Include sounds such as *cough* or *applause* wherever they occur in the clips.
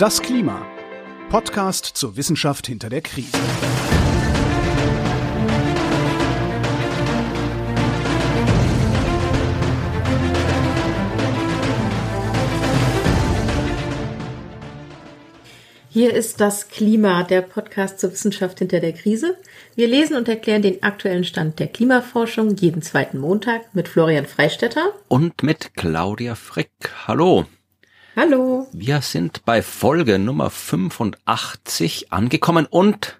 Das Klima. Podcast zur Wissenschaft hinter der Krise. Hier ist das Klima, der Podcast zur Wissenschaft hinter der Krise. Wir lesen und erklären den aktuellen Stand der Klimaforschung jeden zweiten Montag mit Florian Freistetter und mit Claudia Frick. Hallo. Hallo. Wir sind bei Folge Nummer 85 angekommen und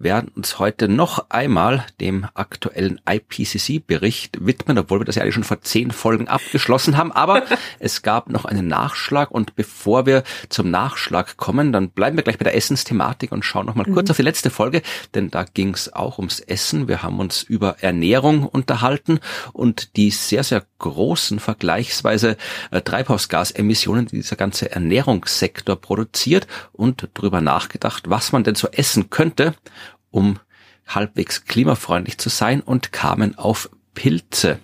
werden uns heute noch einmal dem aktuellen IPCC-Bericht widmen, obwohl wir das ja eigentlich schon vor zehn Folgen abgeschlossen haben. Aber *laughs* es gab noch einen Nachschlag und bevor wir zum Nachschlag kommen, dann bleiben wir gleich bei der Essensthematik und schauen noch mal mhm. kurz auf die letzte Folge, denn da ging es auch ums Essen. Wir haben uns über Ernährung unterhalten und die sehr, sehr großen vergleichsweise äh, Treibhausgasemissionen, die dieser ganze Ernährungssektor produziert und darüber nachgedacht, was man denn so essen könnte, um halbwegs klimafreundlich zu sein und kamen auf Pilze.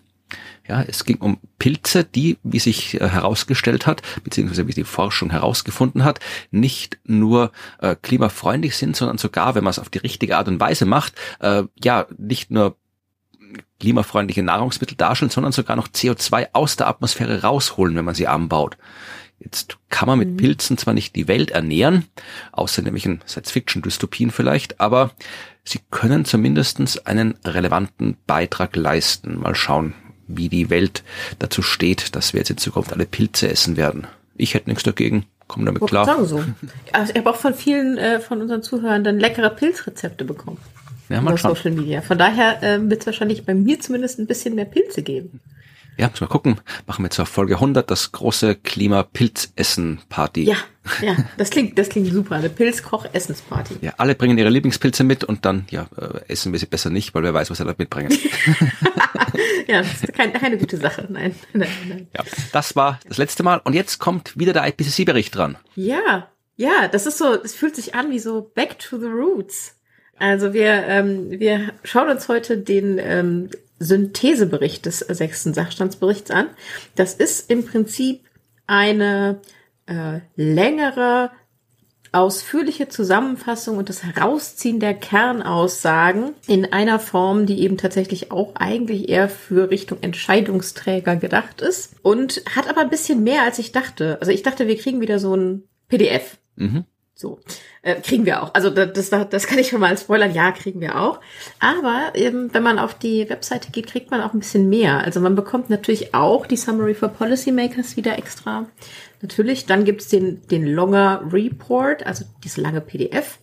Ja, es ging um Pilze, die, wie sich äh, herausgestellt hat, beziehungsweise wie die Forschung herausgefunden hat, nicht nur äh, klimafreundlich sind, sondern sogar, wenn man es auf die richtige Art und Weise macht, äh, ja, nicht nur klimafreundliche Nahrungsmittel darstellen, sondern sogar noch CO2 aus der Atmosphäre rausholen, wenn man sie anbaut. Jetzt kann man mit mhm. Pilzen zwar nicht die Welt ernähren, außer nämlich in Science-Fiction-Dystopien vielleicht, aber sie können zumindestens einen relevanten Beitrag leisten. Mal schauen, wie die Welt dazu steht, dass wir jetzt in Zukunft alle Pilze essen werden. Ich hätte nichts dagegen. Komm damit klar. Sagen so. Also ich habe auch von vielen äh, von unseren Zuhörern dann leckere Pilzrezepte bekommen. Ja, mal schauen. Social Media. Von daher äh, wird es wahrscheinlich bei mir zumindest ein bisschen mehr Pilze geben. Ja, müssen wir gucken. Machen wir zur Folge 100 das große Klima-Pilzessen-Party. Ja, ja, das klingt, das klingt super. Eine Pilzkoch-Essensparty. Ja, alle bringen ihre Lieblingspilze mit und dann, ja, äh, essen wir sie besser nicht, weil wer weiß, was sie da mitbringen. *laughs* ja, das ist keine, keine gute Sache. Nein, nein, nein. Ja, das war das letzte Mal und jetzt kommt wieder der IPCC-Bericht dran. Ja, ja, das ist so, es fühlt sich an wie so Back to the Roots. Also wir, ähm, wir schauen uns heute den ähm, Synthesebericht des sechsten Sachstandsberichts an. Das ist im Prinzip eine äh, längere, ausführliche Zusammenfassung und das Herausziehen der Kernaussagen in einer Form, die eben tatsächlich auch eigentlich eher für Richtung Entscheidungsträger gedacht ist und hat aber ein bisschen mehr, als ich dachte. Also ich dachte, wir kriegen wieder so ein PDF. Mhm. So, äh, kriegen wir auch. Also das, das, das kann ich schon mal spoilern. Ja, kriegen wir auch. Aber eben, wenn man auf die Webseite geht, kriegt man auch ein bisschen mehr. Also man bekommt natürlich auch die Summary for Policymakers wieder extra. Natürlich, dann gibt's den, den Longer Report, also dieses lange PDF.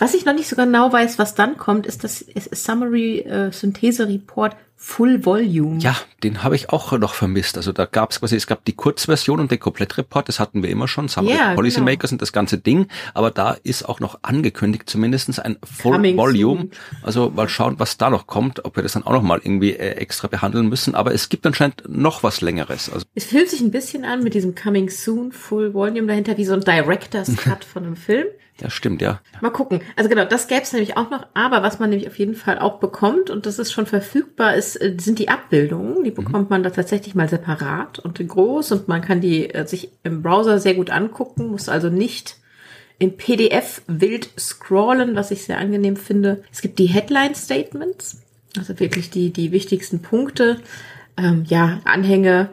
Was ich noch nicht so genau weiß, was dann kommt, ist das Summary äh, Synthese Report Full Volume. Ja, den habe ich auch noch vermisst. Also da gab es quasi, es gab die Kurzversion und den Komplettreport, das hatten wir immer schon, Summary yeah, Policymakers genau. und das ganze Ding. Aber da ist auch noch angekündigt, zumindestens ein Full Coming Volume. Soon. Also mal schauen, was da noch kommt, ob wir das dann auch noch mal irgendwie äh, extra behandeln müssen. Aber es gibt anscheinend noch was Längeres. Also es fühlt sich ein bisschen an mit diesem Coming Soon Full Volume dahinter wie so ein Director's *laughs* Cut von einem Film. Ja, stimmt, ja. Mal gucken. Also genau, das gäbe es nämlich auch noch. Aber was man nämlich auf jeden Fall auch bekommt, und das ist schon verfügbar, ist, äh, sind die Abbildungen. Die bekommt mhm. man da tatsächlich mal separat und groß. Und man kann die äh, sich im Browser sehr gut angucken, muss also nicht in PDF wild scrollen, was ich sehr angenehm finde. Es gibt die Headline Statements, also wirklich die, die wichtigsten Punkte. Ähm, ja, Anhänge,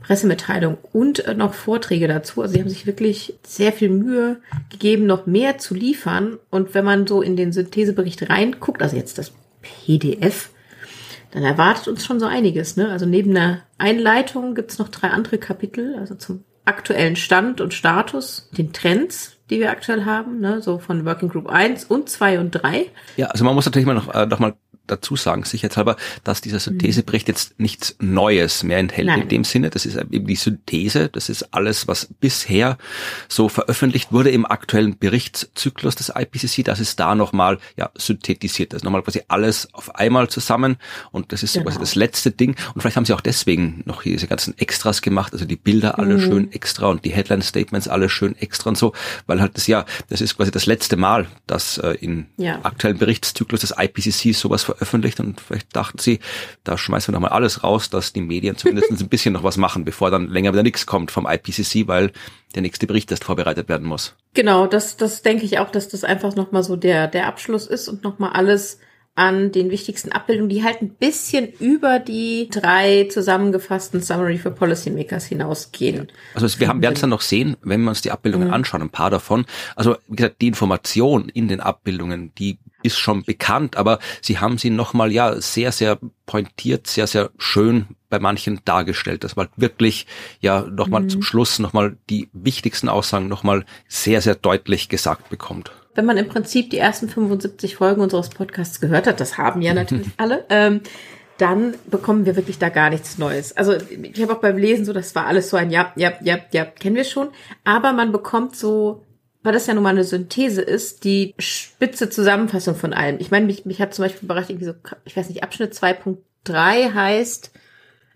Pressemitteilung und äh, noch Vorträge dazu. Also sie haben sich wirklich sehr viel Mühe gegeben, noch mehr zu liefern. Und wenn man so in den Synthesebericht reinguckt, also jetzt das PDF, dann erwartet uns schon so einiges. Ne? Also neben der Einleitung gibt's noch drei andere Kapitel, also zum aktuellen Stand und Status, den Trends, die wir aktuell haben, ne? so von Working Group 1 und 2 und 3. Ja, also man muss natürlich mal noch, äh, noch mal dazu sagen, sicherheitshalber, dass dieser Synthesebericht jetzt nichts Neues mehr enthält Nein. in dem Sinne. Das ist eben die Synthese. Das ist alles, was bisher so veröffentlicht wurde im aktuellen Berichtszyklus des IPCC. Das ist da nochmal, ja, synthetisiert. Das ist nochmal quasi alles auf einmal zusammen. Und das ist so genau. quasi das letzte Ding. Und vielleicht haben sie auch deswegen noch diese ganzen Extras gemacht. Also die Bilder alle mhm. schön extra und die Headline Statements alle schön extra und so. Weil halt das ja, das ist quasi das letzte Mal, dass äh, im ja. aktuellen Berichtszyklus des IPCC sowas veröffentlicht veröffentlicht und vielleicht dachten sie, da schmeißen wir nochmal alles raus, dass die Medien zumindest ein bisschen noch was machen, bevor dann länger wieder nichts kommt vom IPCC, weil der nächste Bericht erst vorbereitet werden muss. Genau, das, das denke ich auch, dass das einfach nochmal so der, der Abschluss ist und nochmal alles an den wichtigsten Abbildungen, die halt ein bisschen über die drei zusammengefassten Summary for Policymakers hinausgehen. Also wir haben, werden es dann noch sehen, wenn wir uns die Abbildungen mhm. anschauen, ein paar davon. Also wie gesagt, die Information in den Abbildungen, die ist schon bekannt, aber sie haben sie nochmal ja sehr, sehr pointiert, sehr, sehr schön bei manchen dargestellt, dass man wirklich ja nochmal mhm. zum Schluss nochmal die wichtigsten Aussagen nochmal sehr, sehr deutlich gesagt bekommt wenn man im Prinzip die ersten 75 Folgen unseres Podcasts gehört hat, das haben ja natürlich *laughs* alle, ähm, dann bekommen wir wirklich da gar nichts Neues. Also ich habe auch beim Lesen so, das war alles so ein Ja, ja, ja, ja, kennen wir schon. Aber man bekommt so, weil das ja nun mal eine Synthese ist, die spitze Zusammenfassung von allem. Ich meine, mich, mich hat zum Beispiel überrascht, irgendwie so, ich weiß nicht, Abschnitt 2.3 heißt,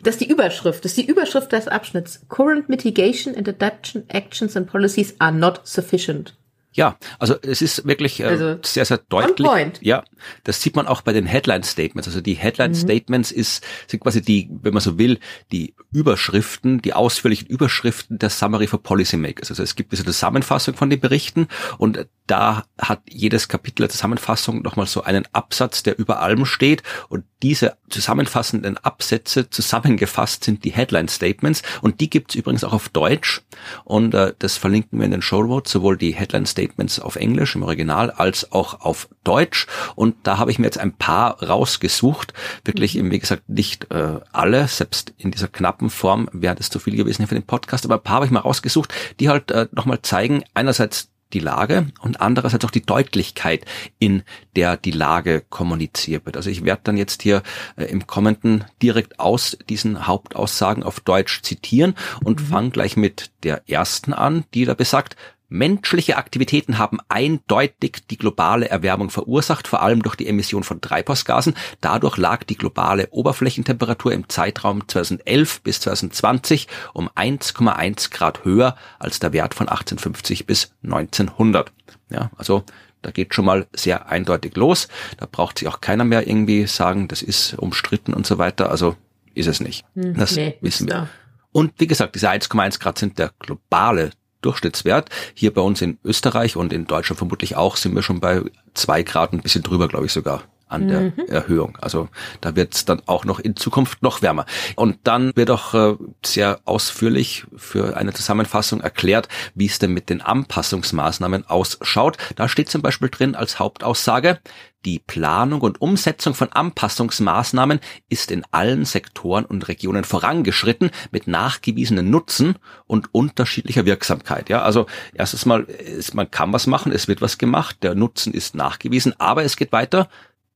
das ist die Überschrift, das ist die Überschrift des Abschnitts. Current mitigation and adaptation actions and policies are not sufficient. Ja, also es ist wirklich äh, also, sehr, sehr deutlich. Ja, das sieht man auch bei den Headline Statements. Also die Headline mhm. Statements ist, sind quasi die, wenn man so will, die Überschriften, die ausführlichen Überschriften der Summary for Policymakers. Also es gibt diese Zusammenfassung von den Berichten und da hat jedes Kapitel der Zusammenfassung nochmal so einen Absatz, der über allem steht und diese zusammenfassenden Absätze zusammengefasst sind die Headline Statements und die gibt's übrigens auch auf Deutsch und äh, das verlinken wir in den Show Notes, sowohl die Headline Statements auf Englisch im Original als auch auf Deutsch und da habe ich mir jetzt ein paar rausgesucht, wirklich mhm. wie gesagt nicht äh, alle, selbst in dieser knappen Form wäre das zu viel gewesen für den Podcast, aber ein paar habe ich mal rausgesucht, die halt äh, nochmal zeigen, einerseits die Lage und andererseits auch die Deutlichkeit, in der die Lage kommuniziert wird. Also ich werde dann jetzt hier äh, im Kommenden direkt aus diesen Hauptaussagen auf Deutsch zitieren und mhm. fange gleich mit der ersten an, die da besagt, Menschliche Aktivitäten haben eindeutig die globale Erwärmung verursacht, vor allem durch die Emission von Treibhausgasen. Dadurch lag die globale Oberflächentemperatur im Zeitraum 2011 bis 2020 um 1,1 Grad höher als der Wert von 1850 bis 1900. Ja, also da geht schon mal sehr eindeutig los. Da braucht sich auch keiner mehr irgendwie sagen, das ist umstritten und so weiter. Also ist es nicht. Hm, das nee, wissen wir. Und wie gesagt, diese 1,1 Grad sind der globale Durchschnittswert. Hier bei uns in Österreich und in Deutschland vermutlich auch sind wir schon bei zwei Grad, ein bisschen drüber, glaube ich sogar an der mhm. Erhöhung. Also da wird es dann auch noch in Zukunft noch wärmer. Und dann wird auch äh, sehr ausführlich für eine Zusammenfassung erklärt, wie es denn mit den Anpassungsmaßnahmen ausschaut. Da steht zum Beispiel drin als Hauptaussage, die Planung und Umsetzung von Anpassungsmaßnahmen ist in allen Sektoren und Regionen vorangeschritten mit nachgewiesenen Nutzen und unterschiedlicher Wirksamkeit. Ja, also erstes Mal, ist, man kann was machen, es wird was gemacht, der Nutzen ist nachgewiesen, aber es geht weiter.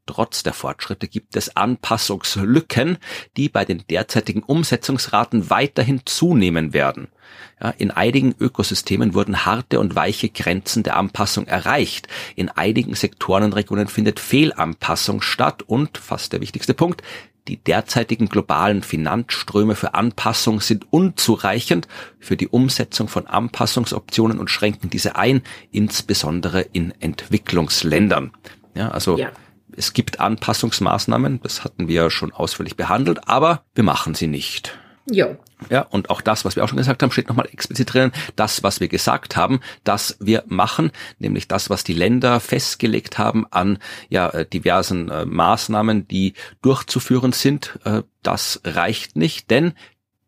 Trotz der Fortschritte gibt es Anpassungslücken, die bei den derzeitigen Umsetzungsraten weiterhin zunehmen werden. Ja, in einigen Ökosystemen wurden harte und weiche Grenzen der Anpassung erreicht. In einigen Sektoren und Regionen findet Fehlanpassung statt und, fast der wichtigste Punkt, die derzeitigen globalen Finanzströme für Anpassung sind unzureichend für die Umsetzung von Anpassungsoptionen und schränken diese ein, insbesondere in Entwicklungsländern. Ja, also ja es gibt Anpassungsmaßnahmen, das hatten wir schon ausführlich behandelt, aber wir machen sie nicht. Ja. Ja, und auch das, was wir auch schon gesagt haben, steht nochmal explizit drin. Das, was wir gesagt haben, dass wir machen, nämlich das, was die Länder festgelegt haben an ja äh, diversen äh, Maßnahmen, die durchzuführen sind, äh, das reicht nicht, denn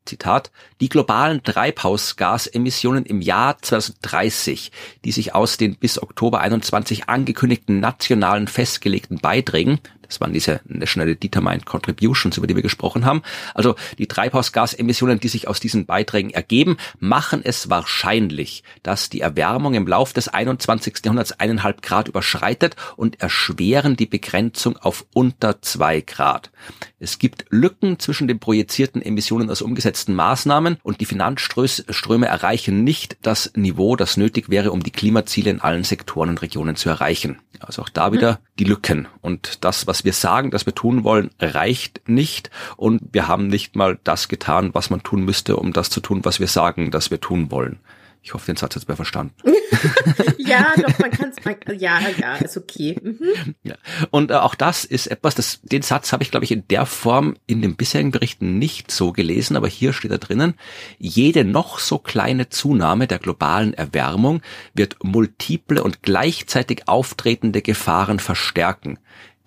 Zitat, die globalen Treibhausgasemissionen im Jahr 2030, die sich aus den bis Oktober 21 angekündigten nationalen festgelegten Beiträgen das waren diese National Determined Contributions, über die wir gesprochen haben. Also die Treibhausgasemissionen, die sich aus diesen Beiträgen ergeben, machen es wahrscheinlich, dass die Erwärmung im Lauf des 21. Jahrhunderts eineinhalb Grad überschreitet und erschweren die Begrenzung auf unter zwei Grad. Es gibt Lücken zwischen den projizierten Emissionen aus umgesetzten Maßnahmen und die Finanzströme erreichen nicht das Niveau, das nötig wäre, um die Klimaziele in allen Sektoren und Regionen zu erreichen. Also auch da wieder die Lücken. Und das, was wir sagen, dass wir tun wollen, reicht nicht. Und wir haben nicht mal das getan, was man tun müsste, um das zu tun, was wir sagen, dass wir tun wollen. Ich hoffe, den Satz hat's mir verstanden. *laughs* ja, doch, man kann es, ja, ja, ist okay. Mhm. Ja. Und äh, auch das ist etwas, das, den Satz habe ich, glaube ich, in der Form in den bisherigen Berichten nicht so gelesen, aber hier steht da drinnen, jede noch so kleine Zunahme der globalen Erwärmung wird multiple und gleichzeitig auftretende Gefahren verstärken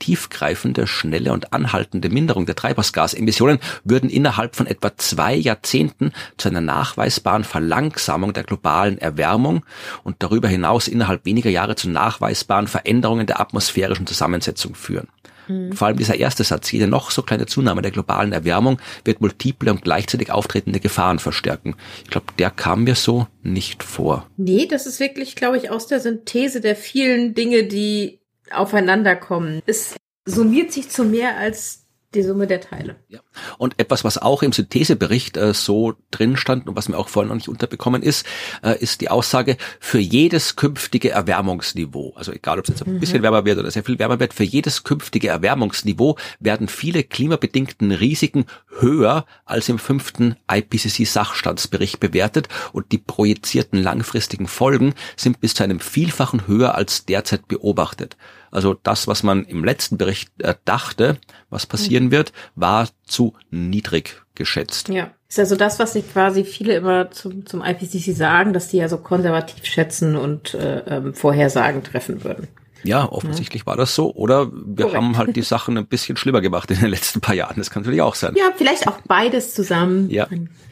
tiefgreifende, schnelle und anhaltende Minderung der Treibhausgasemissionen würden innerhalb von etwa zwei Jahrzehnten zu einer nachweisbaren Verlangsamung der globalen Erwärmung und darüber hinaus innerhalb weniger Jahre zu nachweisbaren Veränderungen der atmosphärischen Zusammensetzung führen. Mhm. Vor allem dieser erste Satz, jede noch so kleine Zunahme der globalen Erwärmung wird multiple und gleichzeitig auftretende Gefahren verstärken. Ich glaube, der kam mir so nicht vor. Nee, das ist wirklich, glaube ich, aus der Synthese der vielen Dinge, die aufeinander kommen. Es summiert sich zu mehr als die Summe der Teile. Ja. Und etwas, was auch im Synthesebericht äh, so drin stand und was mir auch vorhin noch nicht unterbekommen ist, äh, ist die Aussage, für jedes künftige Erwärmungsniveau, also egal ob es jetzt ein mhm. bisschen wärmer wird oder sehr viel wärmer wird, für jedes künftige Erwärmungsniveau werden viele klimabedingten Risiken höher als im fünften IPCC-Sachstandsbericht bewertet und die projizierten langfristigen Folgen sind bis zu einem Vielfachen höher als derzeit beobachtet. Also das, was man im letzten Bericht äh, dachte, was passieren mhm. wird, war zu niedrig geschätzt. Ja. Ist also das, was sich quasi viele immer zum, zum IPCC sagen, dass die ja so konservativ schätzen und äh, ähm, Vorhersagen treffen würden. Ja, offensichtlich ja. war das so. Oder wir Korrekt. haben halt die *laughs* Sachen ein bisschen schlimmer gemacht in den letzten paar Jahren. Das kann natürlich auch sein. Ja, vielleicht auch beides zusammen. Ja.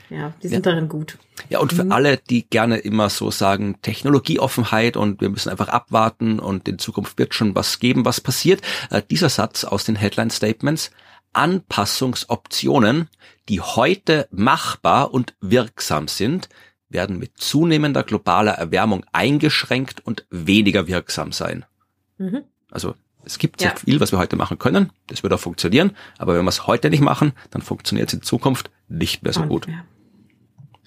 Ja, die sind ja. darin gut. Ja, und für mhm. alle, die gerne immer so sagen, Technologieoffenheit und wir müssen einfach abwarten und in Zukunft wird schon was geben, was passiert. Äh, dieser Satz aus den Headline Statements, Anpassungsoptionen, die heute machbar und wirksam sind, werden mit zunehmender globaler Erwärmung eingeschränkt und weniger wirksam sein. Mhm. Also es gibt ja. sehr viel, was wir heute machen können. Das wird auch funktionieren. Aber wenn wir es heute nicht machen, dann funktioniert es in Zukunft nicht mehr so und, gut. Ja.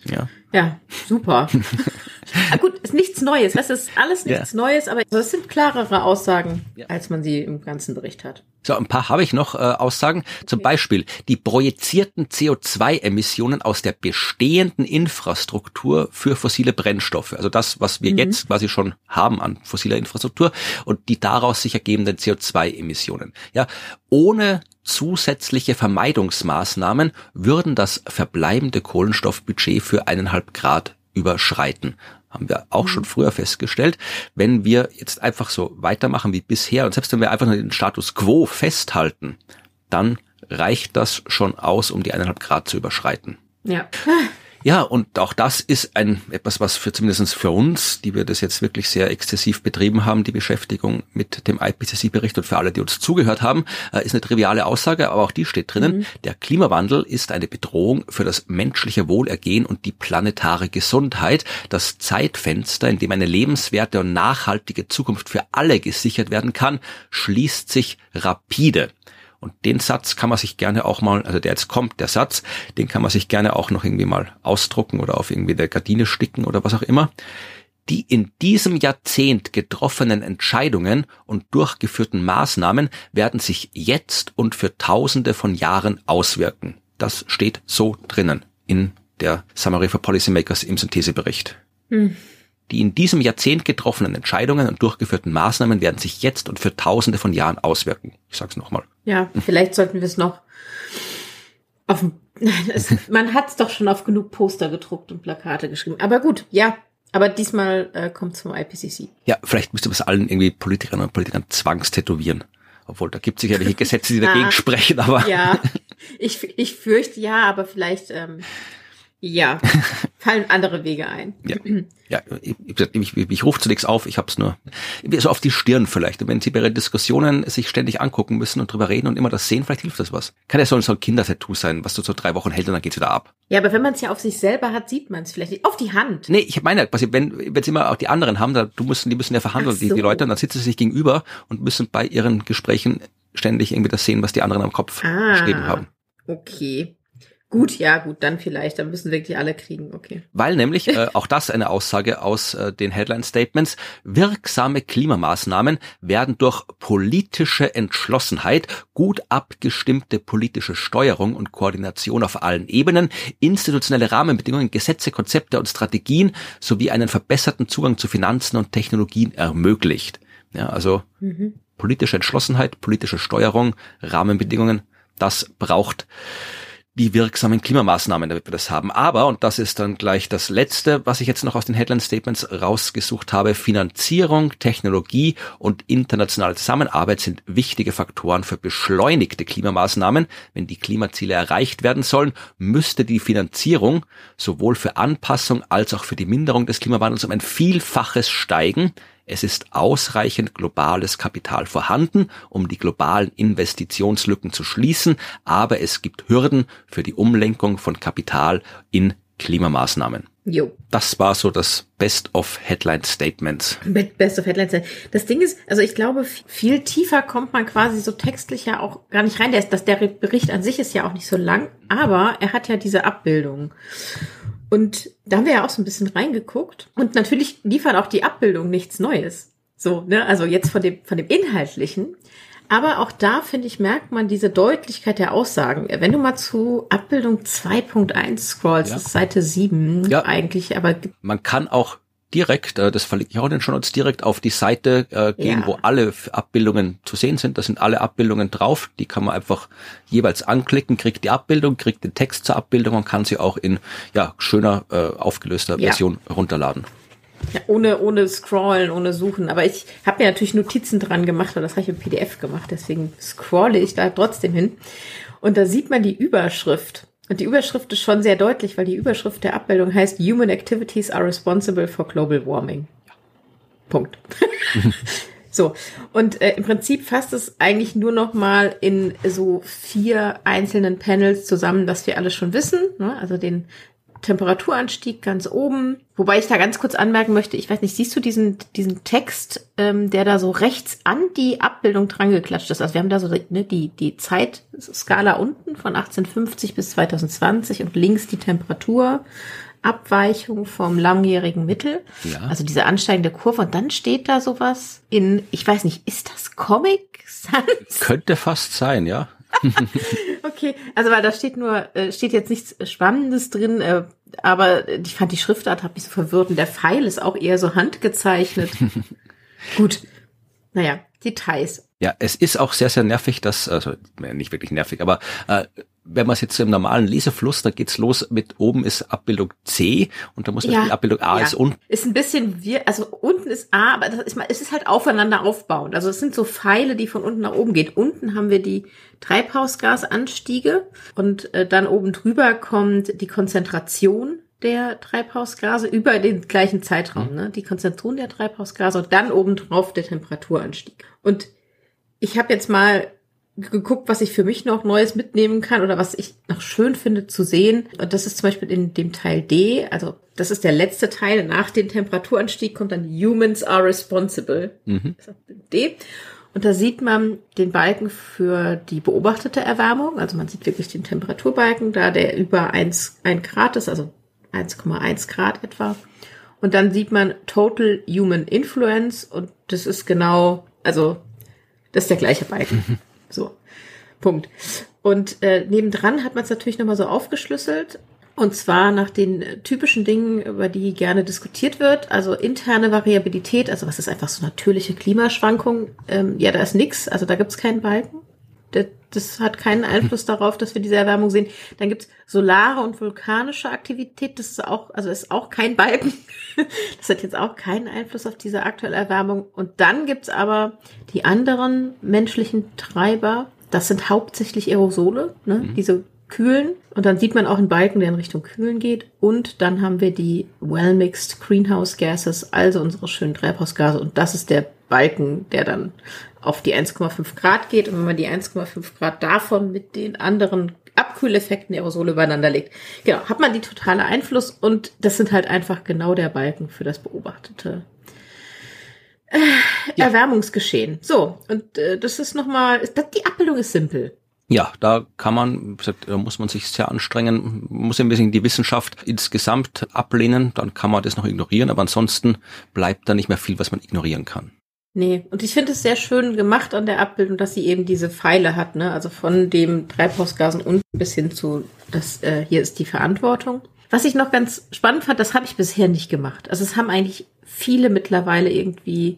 Ja. Ja, super. *laughs* ah, gut, ist nichts Neues. Das ist alles nichts ja. Neues, aber das sind klarere Aussagen, ja. als man sie im ganzen Bericht hat. So, ein paar habe ich noch äh, Aussagen. Zum okay. Beispiel die projizierten CO2-Emissionen aus der bestehenden Infrastruktur für fossile Brennstoffe. Also das, was wir mhm. jetzt quasi schon haben an fossiler Infrastruktur und die daraus sich ergebenden CO2-Emissionen. Ja, ohne zusätzliche Vermeidungsmaßnahmen würden das verbleibende Kohlenstoffbudget für eineinhalb Grad überschreiten. Haben wir auch schon mhm. früher festgestellt. Wenn wir jetzt einfach so weitermachen wie bisher und selbst wenn wir einfach nur den Status quo festhalten, dann reicht das schon aus, um die eineinhalb Grad zu überschreiten. Ja. *laughs* Ja, und auch das ist ein etwas, was für zumindestens für uns, die wir das jetzt wirklich sehr exzessiv betrieben haben, die Beschäftigung mit dem IPCC-Bericht und für alle, die uns zugehört haben, äh, ist eine triviale Aussage, aber auch die steht drinnen. Mhm. Der Klimawandel ist eine Bedrohung für das menschliche Wohlergehen und die planetare Gesundheit. Das Zeitfenster, in dem eine lebenswerte und nachhaltige Zukunft für alle gesichert werden kann, schließt sich rapide. Und den Satz kann man sich gerne auch mal, also der jetzt kommt, der Satz, den kann man sich gerne auch noch irgendwie mal ausdrucken oder auf irgendwie der Gardine sticken oder was auch immer. Die in diesem Jahrzehnt getroffenen Entscheidungen und durchgeführten Maßnahmen werden sich jetzt und für Tausende von Jahren auswirken. Das steht so drinnen in der Summary for Policymakers im Synthesebericht. Hm. Die in diesem Jahrzehnt getroffenen Entscheidungen und durchgeführten Maßnahmen werden sich jetzt und für Tausende von Jahren auswirken. Ich sag's nochmal. Ja, vielleicht sollten wir es noch auf *laughs* es, man hat es doch schon auf genug Poster gedruckt und Plakate geschrieben. Aber gut, ja. Aber diesmal äh, kommt zum IPCC. Ja, vielleicht müsste man es allen irgendwie Politikern und Politikern zwangstätowieren. Obwohl, da gibt es sicherlich Gesetze, die *laughs* dagegen ah, sprechen, aber. Ja, *laughs* ich, ich fürchte ja, aber vielleicht ähm, ja, fallen andere Wege ein. Ja, *clears throat* ja ich, ich, ich, ich rufe zunächst auf, ich habe es nur so auf die Stirn vielleicht. Und wenn Sie bei Ihren Diskussionen sich ständig angucken müssen und drüber reden und immer das sehen, vielleicht hilft das was. Kann ja so ein, so ein Kindertattoo sein, was du so drei Wochen hält und dann geht's wieder ab. Ja, aber wenn man es ja auf sich selber hat, sieht man es vielleicht nicht. Auf die Hand. Nee, ich meine, wenn, wenn sie immer auch die anderen haben, da, du müssen, die müssen ja verhandeln, so. die, die Leute, und dann sitzen sie sich gegenüber und müssen bei ihren Gesprächen ständig irgendwie das sehen, was die anderen am Kopf ah, geschrieben haben. Okay. Gut, ja, gut, dann vielleicht. Dann müssen wirklich alle kriegen, okay. Weil nämlich, äh, auch das eine Aussage aus äh, den Headline Statements, wirksame Klimamaßnahmen werden durch politische Entschlossenheit, gut abgestimmte politische Steuerung und Koordination auf allen Ebenen, institutionelle Rahmenbedingungen, Gesetze, Konzepte und Strategien sowie einen verbesserten Zugang zu Finanzen und Technologien ermöglicht. Ja, also mhm. politische Entschlossenheit, politische Steuerung, Rahmenbedingungen, das braucht die wirksamen Klimamaßnahmen, damit wir das haben. Aber, und das ist dann gleich das Letzte, was ich jetzt noch aus den Headline Statements rausgesucht habe, Finanzierung, Technologie und internationale Zusammenarbeit sind wichtige Faktoren für beschleunigte Klimamaßnahmen. Wenn die Klimaziele erreicht werden sollen, müsste die Finanzierung sowohl für Anpassung als auch für die Minderung des Klimawandels um ein Vielfaches steigen. Es ist ausreichend globales Kapital vorhanden, um die globalen Investitionslücken zu schließen, aber es gibt Hürden für die Umlenkung von Kapital in Klimamaßnahmen. Jo. Das war so das Best of Headline Statements. Best of Headline Statements. Das Ding ist, also ich glaube, viel tiefer kommt man quasi so textlich ja auch gar nicht rein. Der, ist, dass der Bericht an sich ist ja auch nicht so lang, aber er hat ja diese Abbildung. Und da haben wir ja auch so ein bisschen reingeguckt. Und natürlich liefert auch die Abbildung nichts Neues. So, ne, also jetzt von dem, von dem Inhaltlichen. Aber auch da, finde ich, merkt man diese Deutlichkeit der Aussagen. Wenn du mal zu Abbildung 2.1 scrollst, ja. ist Seite 7 ja. eigentlich, aber. Man kann auch direkt, äh, das verlinke ich auch in den Show Notes, direkt auf die Seite äh, gehen, ja. wo alle Abbildungen zu sehen sind. Da sind alle Abbildungen drauf. Die kann man einfach jeweils anklicken, kriegt die Abbildung, kriegt den Text zur Abbildung und kann sie auch in ja, schöner, äh, aufgelöster ja. Version runterladen. Ja, ohne, ohne Scrollen, ohne Suchen. Aber ich habe mir natürlich Notizen dran gemacht, weil das habe ich im PDF gemacht. Deswegen scrolle ich da trotzdem hin. Und da sieht man die Überschrift. Und die Überschrift ist schon sehr deutlich, weil die Überschrift der Abbildung heißt Human Activities are responsible for global warming. Punkt. *laughs* so. Und äh, im Prinzip fasst es eigentlich nur noch mal in so vier einzelnen Panels zusammen, dass wir alles schon wissen. Ne? Also den Temperaturanstieg ganz oben. Wobei ich da ganz kurz anmerken möchte, ich weiß nicht, siehst du diesen, diesen Text, ähm, der da so rechts an die Abbildung dran geklatscht ist? Also wir haben da so ne, die, die Zeitskala unten von 1850 bis 2020 und links die Temperaturabweichung vom langjährigen Mittel. Ja. Also diese ansteigende Kurve. Und dann steht da sowas in, ich weiß nicht, ist das Comic Sans? Könnte fast sein, ja. *laughs* okay, also weil da steht nur, äh, steht jetzt nichts Spannendes drin, äh, aber ich fand die Schriftart hat mich so verwirrt und der Pfeil ist auch eher so handgezeichnet. *laughs* Gut, naja, Details. Ja, es ist auch sehr, sehr nervig, dass, also nicht wirklich nervig, aber äh, wenn man es jetzt im normalen Lesefluss, da geht's los mit oben ist Abbildung C und da muss man ja, die Abbildung A ja. ist unten. Ist ein bisschen wir, also unten ist A, aber das ist mal, es ist halt aufeinander aufbauend. Also es sind so Pfeile, die von unten nach oben gehen. Unten haben wir die Treibhausgasanstiege und äh, dann oben drüber kommt die Konzentration der Treibhausgase über den gleichen Zeitraum, mhm. ne? Die Konzentration der Treibhausgase und dann obendrauf der Temperaturanstieg. Und ich habe jetzt mal geguckt, was ich für mich noch Neues mitnehmen kann oder was ich noch schön finde zu sehen. Und das ist zum Beispiel in dem Teil D, also das ist der letzte Teil. Nach dem Temperaturanstieg kommt dann Humans are responsible. Mhm. D. Und da sieht man den Balken für die beobachtete Erwärmung. Also man sieht wirklich den Temperaturbalken da, der über 1, 1 Grad ist, also 1,1 Grad etwa. Und dann sieht man Total Human Influence und das ist genau, also das ist der gleiche Balken. *laughs* So, Punkt. Und äh, nebendran hat man es natürlich nochmal so aufgeschlüsselt. Und zwar nach den typischen Dingen, über die gerne diskutiert wird. Also interne Variabilität, also was ist einfach so natürliche Klimaschwankungen? Ähm, ja, da ist nix, also da gibt's keinen Balken. Das, das hat keinen Einfluss darauf, dass wir diese Erwärmung sehen. Dann gibt's solare und vulkanische Aktivität, das ist auch, also ist auch kein Balken. *laughs* Das hat jetzt auch keinen Einfluss auf diese aktuelle Erwärmung. Und dann gibt's aber die anderen menschlichen Treiber. Das sind hauptsächlich Aerosole, ne? Mhm. diese kühlen. Und dann sieht man auch einen Balken, der in Richtung kühlen geht. Und dann haben wir die well-mixed Greenhouse Gases, also unsere schönen Treibhausgase. Und das ist der Balken, der dann auf die 1,5 Grad geht. Und wenn man die 1,5 Grad davon mit den anderen Abkühleffekten Aerosole übereinander legt. Genau, hat man die totale Einfluss und das sind halt einfach genau der Balken für das beobachtete äh, ja. Erwärmungsgeschehen. So, und äh, das ist nochmal, die Abbildung ist simpel. Ja, da kann man, da muss man sich sehr anstrengen, muss ein bisschen die Wissenschaft insgesamt ablehnen, dann kann man das noch ignorieren, aber ansonsten bleibt da nicht mehr viel, was man ignorieren kann. Nee, und ich finde es sehr schön gemacht an der Abbildung, dass sie eben diese Pfeile hat, ne? Also von dem Treibhausgasen unten bis hin zu, das äh, hier ist die Verantwortung. Was ich noch ganz spannend fand, das habe ich bisher nicht gemacht. Also es haben eigentlich viele mittlerweile irgendwie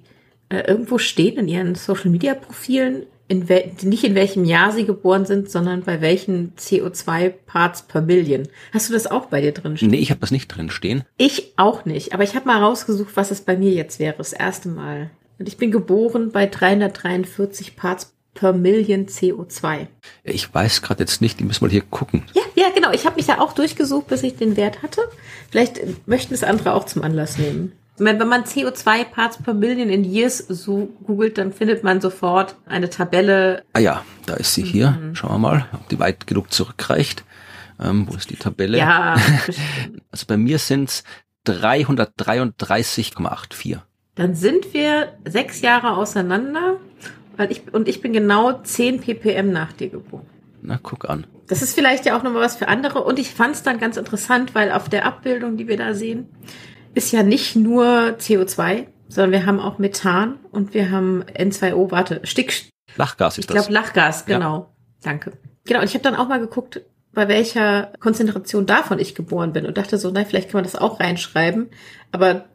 äh, irgendwo stehen in ihren Social Media Profilen, in nicht in welchem Jahr sie geboren sind, sondern bei welchen CO2 Parts per Million. Hast du das auch bei dir drin stehen? Nee, ich habe das nicht drin stehen. Ich auch nicht, aber ich habe mal rausgesucht, was es bei mir jetzt wäre, das erste Mal. Und ich bin geboren bei 343 Parts per Million CO2. Ich weiß gerade jetzt nicht, die müssen wir hier gucken. Ja, ja, genau. Ich habe mich ja auch durchgesucht, bis ich den Wert hatte. Vielleicht möchten es andere auch zum Anlass nehmen. Wenn man CO2 Parts per Million in Years so googelt, dann findet man sofort eine Tabelle. Ah ja, da ist sie hier. Mhm. Schauen wir mal, ob die weit genug zurückreicht. Ähm, wo ist die Tabelle? Ja. *laughs* also bei mir sind es 333,84. Dann sind wir sechs Jahre auseinander ich, und ich bin genau 10 ppm nach dir geboren. Na, guck an. Das ist vielleicht ja auch nochmal was für andere. Und ich fand es dann ganz interessant, weil auf der Abbildung, die wir da sehen, ist ja nicht nur CO2, sondern wir haben auch Methan und wir haben N2O, warte, Stick. Lachgas ist ich das. Ich glaube Lachgas, genau. Ja. Danke. Genau, und ich habe dann auch mal geguckt, bei welcher Konzentration davon ich geboren bin und dachte so, nein, vielleicht kann man das auch reinschreiben, aber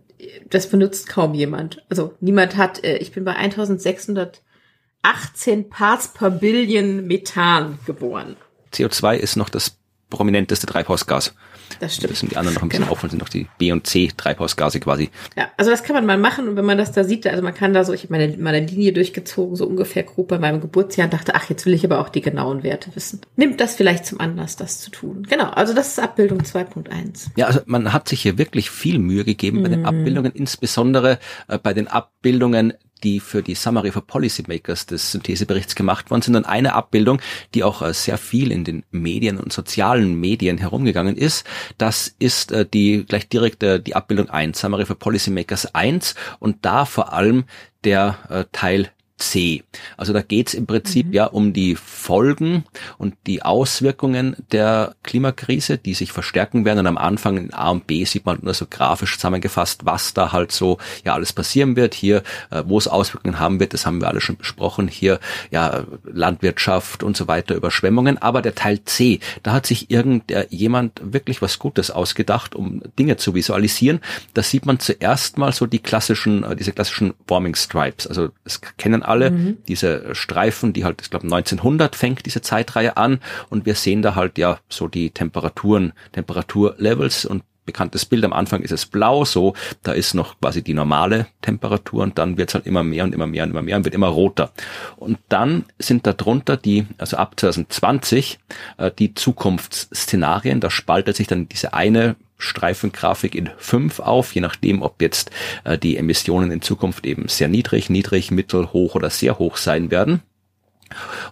das benutzt kaum jemand. Also niemand hat, äh, ich bin bei 1618 Parts per Billion Methan geboren. CO2 ist noch das prominenteste Treibhausgas. Das stimmt. Das sind die anderen noch ein bisschen genau. auf und sind noch die B und C Treibhausgase quasi. Ja, also das kann man mal machen und wenn man das da sieht, also man kann da so, ich habe meine, meine Linie durchgezogen, so ungefähr grob bei meinem Geburtsjahr und dachte, ach, jetzt will ich aber auch die genauen Werte wissen. Nimmt das vielleicht zum Anlass, das zu tun. Genau, also das ist Abbildung 2.1. Ja, also man hat sich hier wirklich viel Mühe gegeben bei den mhm. Abbildungen, insbesondere äh, bei den Abbildungen die für die Summary for Policymakers des Syntheseberichts gemacht worden sind und eine Abbildung, die auch äh, sehr viel in den Medien und sozialen Medien herumgegangen ist. Das ist äh, die gleich direkt äh, die Abbildung 1, Summary for Policymakers 1 und da vor allem der Teil C. Also da geht es im Prinzip mhm. ja um die Folgen und die Auswirkungen der Klimakrise, die sich verstärken werden. Und am Anfang in A und B sieht man nur so grafisch zusammengefasst, was da halt so ja alles passieren wird. Hier, äh, wo es Auswirkungen haben wird, das haben wir alle schon besprochen. Hier ja Landwirtschaft und so weiter, Überschwemmungen. Aber der Teil C, da hat sich irgendjemand wirklich was Gutes ausgedacht, um Dinge zu visualisieren. Da sieht man zuerst mal so die klassischen, äh, diese klassischen Warming Stripes. Also es kennen alle, mhm. diese Streifen, die halt, ich glaube 1900 fängt diese Zeitreihe an und wir sehen da halt ja so die Temperaturen, Temperaturlevels und bekanntes Bild. Am Anfang ist es blau, so, da ist noch quasi die normale Temperatur und dann wird es halt immer mehr und immer mehr und immer mehr und wird immer roter. Und dann sind da drunter die, also ab 2020, äh, die Zukunftsszenarien, da spaltet sich dann diese eine Streifengrafik in fünf auf, je nachdem, ob jetzt äh, die Emissionen in Zukunft eben sehr niedrig, niedrig, mittel, hoch oder sehr hoch sein werden.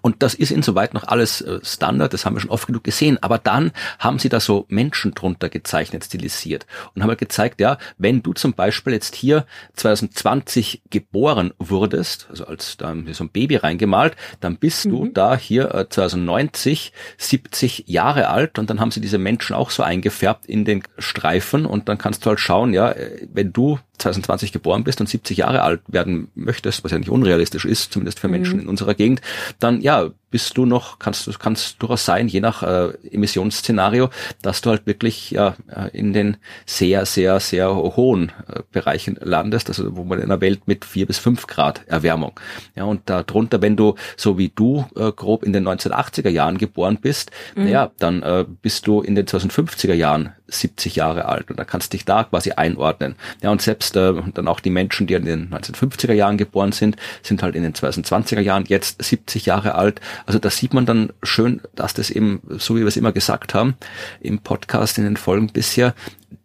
Und das ist insoweit noch alles äh, Standard, das haben wir schon oft genug gesehen. Aber dann haben sie da so Menschen drunter gezeichnet, stilisiert und haben halt gezeigt, ja, wenn du zum Beispiel jetzt hier 2020 geboren wurdest, also als da so ein Baby reingemalt, dann bist mhm. du da hier 2090 äh, 70 Jahre alt und dann haben sie diese Menschen auch so eingefärbt in den Streifen und dann kannst du halt schauen, ja, äh, wenn du 2020 geboren bist und 70 Jahre alt werden möchtest, was ja nicht unrealistisch ist, zumindest für Menschen mhm. in unserer Gegend, dann ja, bist du noch, kannst du, kannst durchaus sein, je nach äh, Emissionsszenario, dass du halt wirklich ja in den sehr, sehr, sehr hohen äh, Bereichen landest, also wo man in einer Welt mit vier bis fünf Grad Erwärmung. Ja, und darunter, wenn du, so wie du, äh, grob in den 1980er Jahren geboren bist, mhm. ja, dann äh, bist du in den 2050er Jahren 70 Jahre alt und da kannst dich da quasi einordnen. Ja, und selbst äh, dann auch die Menschen, die in den 1950er Jahren geboren sind, sind halt in den 2020er Jahren jetzt 70 Jahre alt also da sieht man dann schön, dass das eben, so wie wir es immer gesagt haben, im Podcast in den Folgen bisher,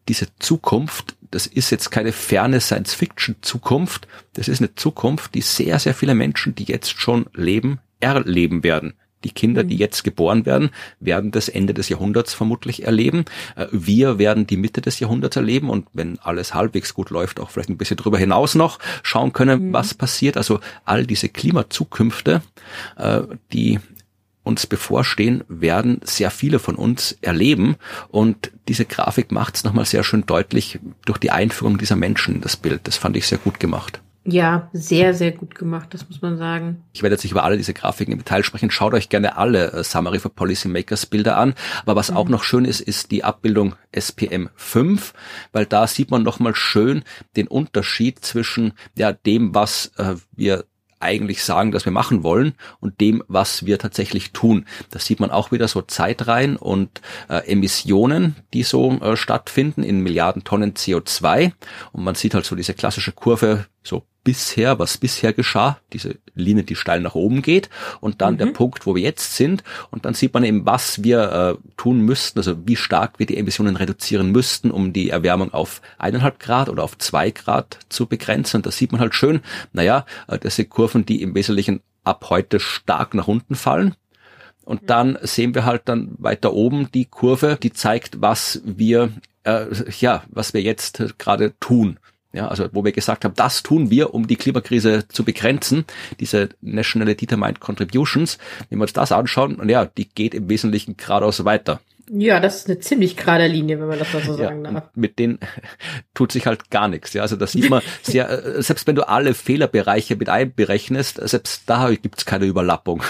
diese Zukunft, das ist jetzt keine ferne Science-Fiction-Zukunft, das ist eine Zukunft, die sehr, sehr viele Menschen, die jetzt schon leben, erleben werden. Die Kinder, die mhm. jetzt geboren werden, werden das Ende des Jahrhunderts vermutlich erleben. Äh, wir werden die Mitte des Jahrhunderts erleben und wenn alles halbwegs gut läuft, auch vielleicht ein bisschen drüber hinaus noch schauen können, mhm. was passiert. Also all diese Klimazukünfte, äh, die uns bevorstehen, werden sehr viele von uns erleben. Und diese Grafik macht es nochmal sehr schön deutlich durch die Einführung dieser Menschen in das Bild. Das fand ich sehr gut gemacht. Ja, sehr, sehr gut gemacht, das muss man sagen. Ich werde jetzt nicht über alle diese Grafiken im Detail sprechen. Schaut euch gerne alle äh, Summary for Policymakers Bilder an. Aber was mhm. auch noch schön ist, ist die Abbildung SPM 5, weil da sieht man nochmal schön den Unterschied zwischen ja, dem, was äh, wir eigentlich sagen, dass wir machen wollen und dem, was wir tatsächlich tun. Das sieht man auch wieder so Zeitreihen und äh, Emissionen, die so äh, stattfinden in Milliarden Tonnen CO2. Und man sieht halt so diese klassische Kurve, so bisher, was bisher geschah, diese Linie, die steil nach oben geht und dann mhm. der Punkt, wo wir jetzt sind und dann sieht man eben, was wir äh, tun müssten, also wie stark wir die Emissionen reduzieren müssten, um die Erwärmung auf eineinhalb Grad oder auf zwei Grad zu begrenzen und da sieht man halt schön, naja, äh, das sind Kurven, die im Wesentlichen ab heute stark nach unten fallen. Und dann sehen wir halt dann weiter oben die Kurve, die zeigt, was wir äh, ja, was wir jetzt gerade tun. Ja, also wo wir gesagt haben, das tun wir, um die Klimakrise zu begrenzen, diese Nationally Determined Contributions. Wenn wir uns das anschauen, und ja, die geht im Wesentlichen geradeaus weiter. Ja, das ist eine ziemlich gerade Linie, wenn man das mal so sagen darf. Mit denen *laughs* tut sich halt gar nichts. Ja, also da sieht man *laughs* sehr, äh, selbst wenn du alle Fehlerbereiche mit einberechnest, selbst da gibt's keine Überlappung.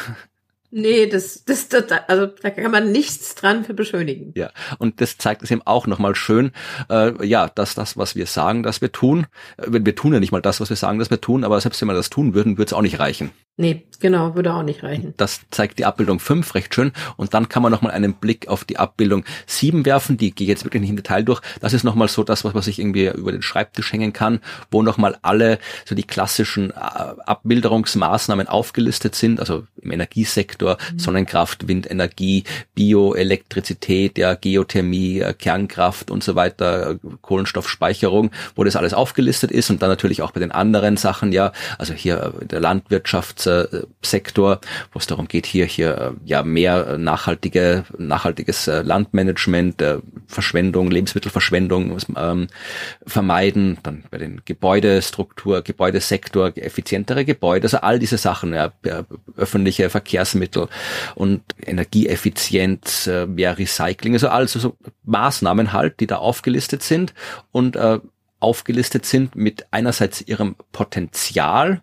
Nee, das, das, das, also da kann man nichts dran für beschönigen. Ja, und das zeigt es eben auch nochmal schön, äh, ja, dass das, was wir sagen, dass wir tun, äh, wir tun ja nicht mal das, was wir sagen, dass wir tun, aber selbst wenn wir das tun würden, würde es auch nicht reichen. Nee, genau, würde auch nicht reichen. Das zeigt die Abbildung 5 recht schön. Und dann kann man nochmal einen Blick auf die Abbildung 7 werfen. Die gehe ich jetzt wirklich nicht im Detail durch. Das ist nochmal so das, was man sich irgendwie über den Schreibtisch hängen kann, wo nochmal alle so die klassischen äh, Abbilderungsmaßnahmen aufgelistet sind. Also im Energiesektor, mhm. Sonnenkraft, Windenergie, Bioelektrizität, ja, Geothermie, äh, Kernkraft und so weiter, Kohlenstoffspeicherung, wo das alles aufgelistet ist. Und dann natürlich auch bei den anderen Sachen, ja, also hier der Landwirtschaft, Sektor, wo es darum geht, hier hier äh, ja mehr äh, nachhaltige nachhaltiges äh, Landmanagement, Verschwendung, Lebensmittelverschwendung ähm, vermeiden, dann bei den Gebäudestruktur, Gebäudesektor, effizientere Gebäude, also all diese Sachen, ja, öffentliche Verkehrsmittel und Energieeffizienz, mehr Recycling, also also so Maßnahmen halt, die da aufgelistet sind und äh, aufgelistet sind mit einerseits ihrem Potenzial,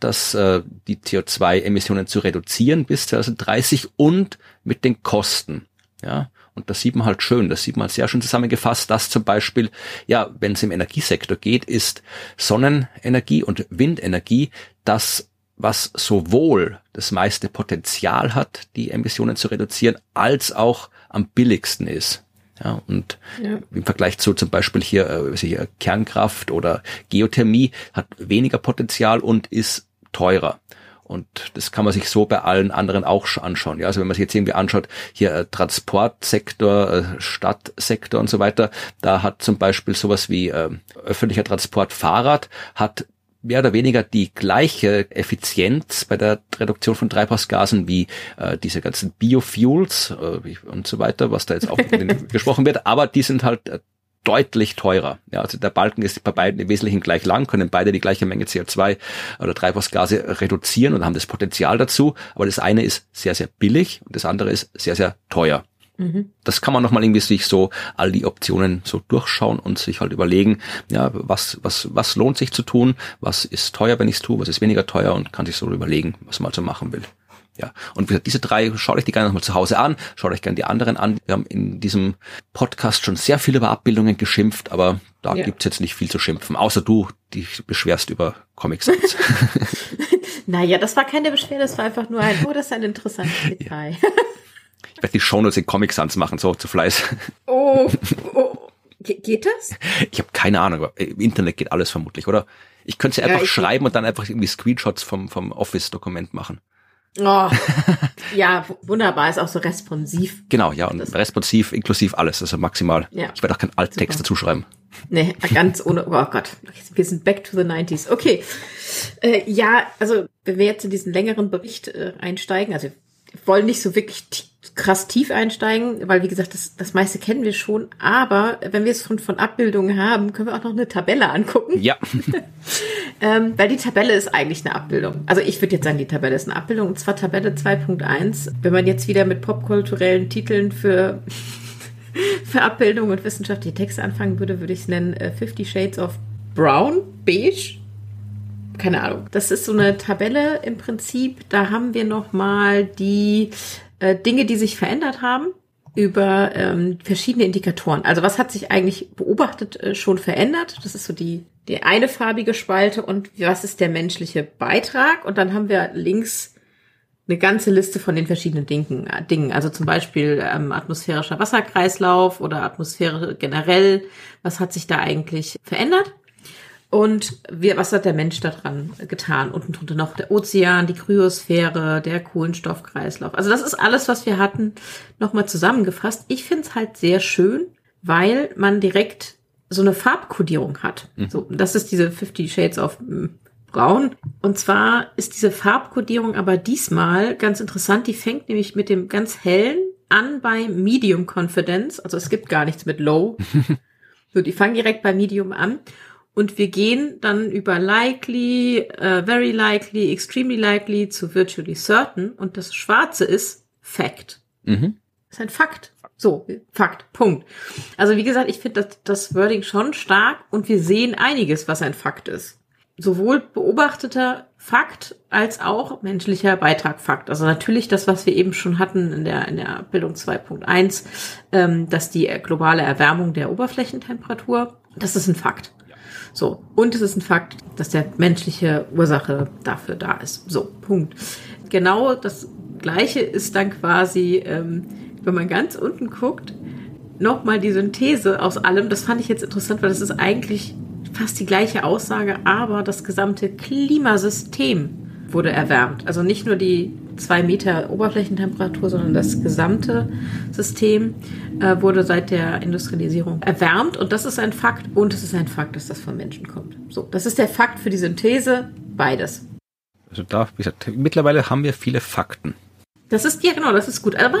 das, äh, die CO2-Emissionen zu reduzieren bis 2030 und mit den Kosten. Ja, und das sieht man halt schön, das sieht man sehr schön zusammengefasst, dass zum Beispiel, ja, wenn es im Energiesektor geht, ist Sonnenenergie und Windenergie das, was sowohl das meiste Potenzial hat, die Emissionen zu reduzieren, als auch am billigsten ist. Ja, und ja. im Vergleich zu zum Beispiel hier, äh, hier Kernkraft oder Geothermie hat weniger Potenzial und ist teurer. Und das kann man sich so bei allen anderen auch anschauen. Ja, also wenn man sich jetzt irgendwie anschaut, hier äh, Transportsektor, äh, Stadtsektor und so weiter, da hat zum Beispiel sowas wie äh, öffentlicher Transport Fahrrad hat mehr oder weniger die gleiche Effizienz bei der Reduktion von Treibhausgasen wie äh, diese ganzen Biofuels äh, und so weiter, was da jetzt auch *laughs* gesprochen wird, aber die sind halt äh, deutlich teurer. Ja, also der Balken ist bei beiden im Wesentlichen gleich lang, können beide die gleiche Menge CO2 oder Treibhausgase reduzieren und haben das Potenzial dazu. Aber das eine ist sehr, sehr billig und das andere ist sehr, sehr teuer. Mhm. Das kann man nochmal irgendwie sich so all die Optionen so durchschauen und sich halt überlegen, ja, was, was, was lohnt sich zu tun, was ist teuer, wenn ich es tue, was ist weniger teuer und kann sich so überlegen, was man also machen will. Ja, und wie gesagt, diese drei, schaut euch die gerne nochmal zu Hause an, schaut euch gerne die anderen an. Wir haben in diesem Podcast schon sehr viel über Abbildungen geschimpft, aber da ja. gibt's jetzt nicht viel zu schimpfen, außer du, die beschwerst über Comic Sans. *laughs* *laughs* naja, das war keine Beschwerde, das war einfach nur ein, oh, das ist ein interessantes Detail. Ja. *laughs* Ich werde die Shownotes in Comic Sans machen, so zu Fleiß. *laughs* Oh, oh. geht das? Ich habe keine Ahnung, aber im Internet geht alles vermutlich, oder? Ich könnte sie einfach ja, schreiben und dann einfach irgendwie Screenshots vom, vom Office-Dokument machen. Oh, *laughs* ja, wunderbar, ist auch so responsiv. Genau, ja, und das responsiv inklusiv alles, also maximal. Ja. Ich werde auch keinen Alttext dazu schreiben. Nee, ganz ohne, oh Gott, wir sind back to the 90s. Okay, äh, ja, also wenn wir jetzt in diesen längeren Bericht äh, einsteigen, also wir wollen nicht so wirklich krass tief einsteigen, weil wie gesagt, das, das meiste kennen wir schon, aber wenn wir es von, von Abbildungen haben, können wir auch noch eine Tabelle angucken. Ja. *laughs* Ähm, weil die Tabelle ist eigentlich eine Abbildung. Also ich würde jetzt sagen, die Tabelle ist eine Abbildung. Und zwar Tabelle 2.1. Wenn man jetzt wieder mit popkulturellen Titeln für, *laughs* für Abbildung und wissenschaftliche Texte anfangen würde, würde ich es nennen äh, Fifty Shades of Brown, Beige. Keine Ahnung. Das ist so eine Tabelle im Prinzip. Da haben wir nochmal die äh, Dinge, die sich verändert haben über ähm, verschiedene Indikatoren. Also was hat sich eigentlich beobachtet äh, schon verändert? Das ist so die die eine farbige Spalte und was ist der menschliche Beitrag? Und dann haben wir links eine ganze Liste von den verschiedenen Dingen. Dingen. Also zum Beispiel ähm, atmosphärischer Wasserkreislauf oder Atmosphäre generell. Was hat sich da eigentlich verändert? Und wir, was hat der Mensch daran getan? Unten drunter noch der Ozean, die Kryosphäre, der Kohlenstoffkreislauf. Also das ist alles, was wir hatten, nochmal zusammengefasst. Ich finde es halt sehr schön, weil man direkt so eine Farbkodierung hat. Mhm. So, das ist diese 50 Shades of hm, Braun. Und zwar ist diese Farbkodierung aber diesmal ganz interessant. Die fängt nämlich mit dem ganz hellen an bei Medium Confidence. Also es gibt gar nichts mit Low. *laughs* so, die fangen direkt bei Medium an. Und wir gehen dann über likely, uh, very likely, extremely likely zu virtually certain. Und das Schwarze ist Fact. Mhm. Ist ein Fakt. So, Fakt, Punkt. Also wie gesagt, ich finde das, das Wording schon stark und wir sehen einiges, was ein Fakt ist. Sowohl beobachteter Fakt als auch menschlicher Beitrag Fakt. Also natürlich das, was wir eben schon hatten in der, in der Bildung 2.1, ähm, dass die globale Erwärmung der Oberflächentemperatur, das ist ein Fakt. So, und es ist ein Fakt, dass der menschliche Ursache dafür da ist. So, Punkt. Genau das Gleiche ist dann quasi ähm, wenn man ganz unten guckt, nochmal die Synthese aus allem. Das fand ich jetzt interessant, weil das ist eigentlich fast die gleiche Aussage, aber das gesamte Klimasystem wurde erwärmt. Also nicht nur die zwei Meter Oberflächentemperatur, sondern das gesamte System äh, wurde seit der Industrialisierung erwärmt. Und das ist ein Fakt. Und es ist ein Fakt, dass das von Menschen kommt. So, das ist der Fakt für die Synthese. Beides. Also da, wie gesagt, mittlerweile haben wir viele Fakten. Das ist, ja genau, das ist gut. Aber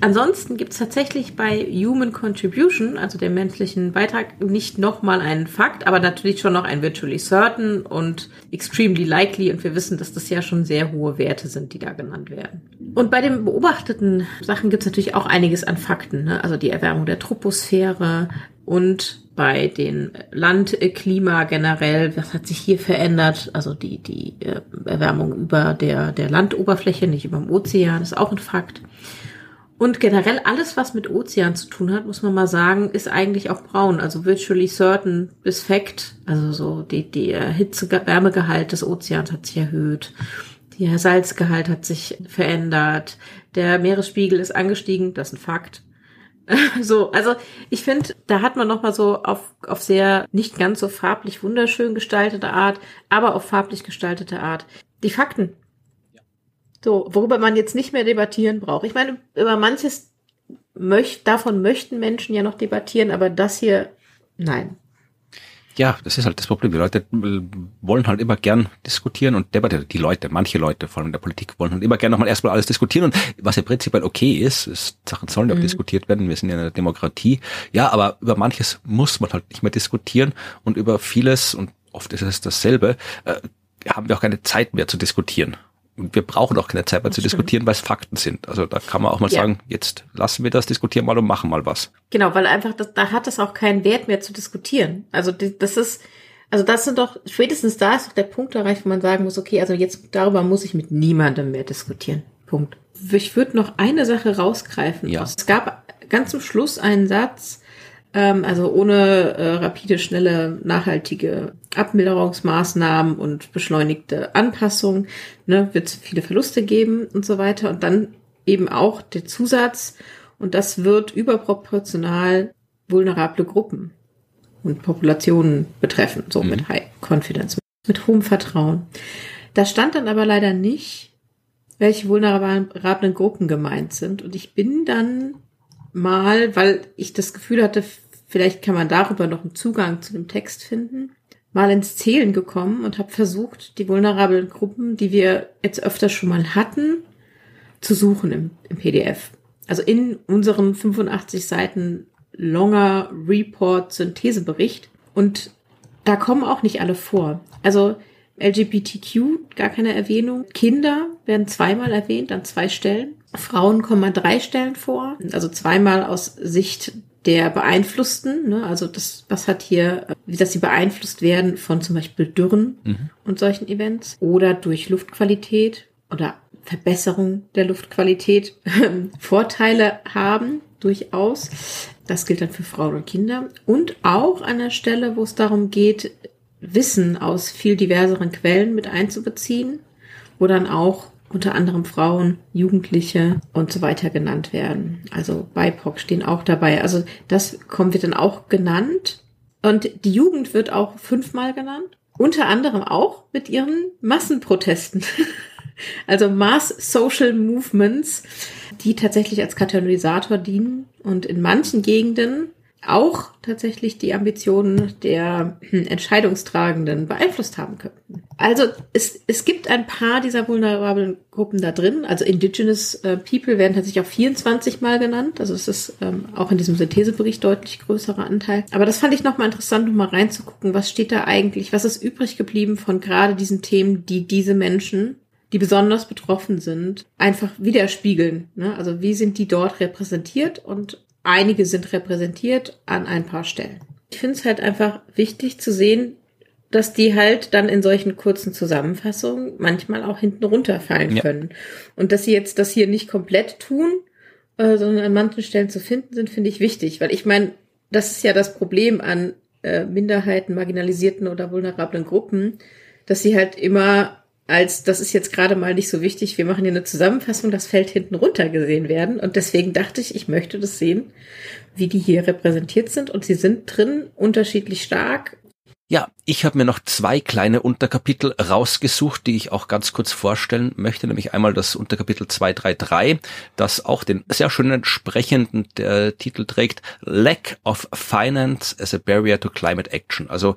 ansonsten gibt es tatsächlich bei Human Contribution, also dem menschlichen Beitrag, nicht nochmal einen Fakt, aber natürlich schon noch ein Virtually Certain und Extremely Likely. Und wir wissen, dass das ja schon sehr hohe Werte sind, die da genannt werden. Und bei den beobachteten Sachen gibt es natürlich auch einiges an Fakten. Ne? Also die Erwärmung der Troposphäre und bei den Landklima generell, was hat sich hier verändert? Also die, die äh, Erwärmung über der, der Landoberfläche, nicht über dem Ozean, ist auch ein Fakt. Und generell alles, was mit Ozean zu tun hat, muss man mal sagen, ist eigentlich auch braun. Also virtually certain bis fact. Also so die, die Hitze, Wärmegehalt des Ozeans hat sich erhöht. Der Salzgehalt hat sich verändert. Der Meeresspiegel ist angestiegen. Das ist ein Fakt. *laughs* so, also ich finde, da hat man noch mal so auf, auf sehr nicht ganz so farblich wunderschön gestaltete Art, aber auf farblich gestaltete Art die Fakten. So, worüber man jetzt nicht mehr debattieren braucht. Ich meine, über manches möcht, davon möchten Menschen ja noch debattieren, aber das hier, nein ja, das ist halt das Problem. Die Leute wollen halt immer gern diskutieren und debattieren. Die Leute, manche Leute, vor allem in der Politik, wollen halt immer gern nochmal erstmal alles diskutieren. Und was ja prinzipiell okay ist, ist Sachen sollen ja auch mhm. diskutiert werden. Wir sind ja in einer Demokratie. Ja, aber über manches muss man halt nicht mehr diskutieren und über vieles, und oft ist es dasselbe, äh, haben wir auch keine Zeit mehr zu diskutieren. Und wir brauchen auch keine Zeit mehr zu diskutieren, weil es Fakten sind. Also da kann man auch mal ja. sagen, jetzt lassen wir das, diskutieren mal und machen mal was. Genau, weil einfach, das, da hat es auch keinen Wert mehr zu diskutieren. Also das ist, also das sind doch, spätestens da ist doch der Punkt erreicht, wo man sagen muss, okay, also jetzt darüber muss ich mit niemandem mehr diskutieren. Punkt. Ich würde noch eine Sache rausgreifen. Ja. Es gab ganz zum Schluss einen Satz, ähm, also ohne äh, rapide, schnelle, nachhaltige Abmilderungsmaßnahmen und beschleunigte Anpassung ne, wird es viele Verluste geben und so weiter. Und dann eben auch der Zusatz, und das wird überproportional vulnerable Gruppen und Populationen betreffen, so mhm. mit High Confidence, mit hohem Vertrauen. Da stand dann aber leider nicht, welche vulnerablen Gruppen gemeint sind. Und ich bin dann mal, weil ich das Gefühl hatte, vielleicht kann man darüber noch einen Zugang zu dem Text finden, mal ins Zählen gekommen und habe versucht, die vulnerablen Gruppen, die wir jetzt öfter schon mal hatten, zu suchen im, im PDF. Also in unserem 85 Seiten longer Report Synthesebericht. Und da kommen auch nicht alle vor. Also LGBTQ, gar keine Erwähnung. Kinder werden zweimal erwähnt an zwei Stellen. Frauen kommen an drei Stellen vor, also zweimal aus Sicht der Beeinflussten, ne? also das, was hat hier, dass sie beeinflusst werden von zum Beispiel Dürren mhm. und solchen Events oder durch Luftqualität oder Verbesserung der Luftqualität *laughs* Vorteile haben, durchaus. Das gilt dann für Frauen und Kinder. Und auch an der Stelle, wo es darum geht, Wissen aus viel diverseren Quellen mit einzubeziehen, wo dann auch unter anderem Frauen, Jugendliche und so weiter genannt werden. Also BIPOC stehen auch dabei. Also das kommt wird dann auch genannt. Und die Jugend wird auch fünfmal genannt. Unter anderem auch mit ihren Massenprotesten. *laughs* also Mass Social Movements, die tatsächlich als Katalysator dienen und in manchen Gegenden auch tatsächlich die Ambitionen der *clears throat* Entscheidungstragenden beeinflusst haben könnten. Also es, es gibt ein paar dieser vulnerablen Gruppen da drin. Also Indigenous äh, People werden tatsächlich auch 24 Mal genannt. Also es ist ähm, auch in diesem Synthesebericht deutlich größerer Anteil. Aber das fand ich nochmal interessant, nochmal reinzugucken, was steht da eigentlich, was ist übrig geblieben von gerade diesen Themen, die diese Menschen die besonders betroffen sind, einfach widerspiegeln. Ne? Also wie sind die dort repräsentiert und einige sind repräsentiert an ein paar Stellen. Ich finde es halt einfach wichtig zu sehen, dass die halt dann in solchen kurzen Zusammenfassungen manchmal auch hinten runterfallen ja. können. Und dass sie jetzt das hier nicht komplett tun, äh, sondern an manchen Stellen zu finden sind, finde ich wichtig. Weil ich meine, das ist ja das Problem an äh, Minderheiten, marginalisierten oder vulnerablen Gruppen, dass sie halt immer als das ist jetzt gerade mal nicht so wichtig, wir machen hier eine Zusammenfassung, das fällt hinten runter gesehen werden. Und deswegen dachte ich, ich möchte das sehen, wie die hier repräsentiert sind. Und sie sind drin unterschiedlich stark. Ja, ich habe mir noch zwei kleine Unterkapitel rausgesucht, die ich auch ganz kurz vorstellen möchte, nämlich einmal das Unterkapitel 233, das auch den sehr schönen sprechenden äh, Titel trägt, Lack of Finance as a Barrier to Climate Action. Also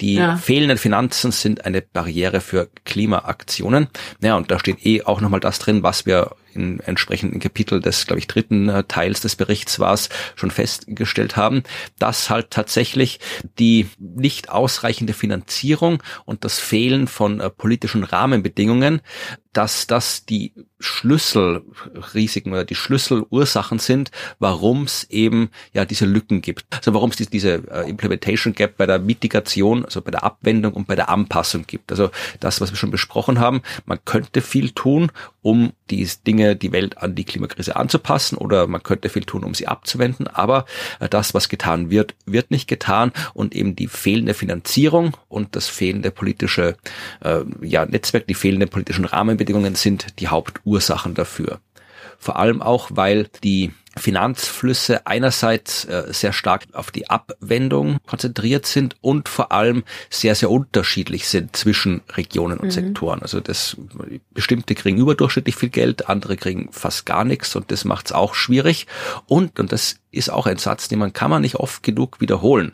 die ja. fehlenden Finanzen sind eine Barriere für Klimaaktionen. Ja, und da steht eh auch nochmal das drin, was wir in entsprechenden Kapitel des, glaube ich, dritten äh, Teils des Berichts war es, schon festgestellt haben, dass halt tatsächlich die nicht ausreichende Finanzierung und das Fehlen von äh, politischen Rahmenbedingungen dass das die Schlüsselrisiken oder die Schlüsselursachen sind, warum es eben ja diese Lücken gibt. Also warum es diese äh, Implementation Gap bei der Mitigation, also bei der Abwendung und bei der Anpassung gibt. Also das, was wir schon besprochen haben, man könnte viel tun, um die Dinge, die Welt an die Klimakrise anzupassen oder man könnte viel tun, um sie abzuwenden. Aber äh, das, was getan wird, wird nicht getan und eben die fehlende Finanzierung und das fehlende politische äh, ja, Netzwerk, die fehlenden politischen Rahmenbedingungen sind die Hauptursachen dafür. Vor allem auch, weil die Finanzflüsse einerseits äh, sehr stark auf die Abwendung konzentriert sind und vor allem sehr, sehr unterschiedlich sind zwischen Regionen und mhm. Sektoren. Also das bestimmte kriegen überdurchschnittlich viel Geld, andere kriegen fast gar nichts und das macht es auch schwierig. Und, und das ist auch ein Satz, den man kann man nicht oft genug wiederholen.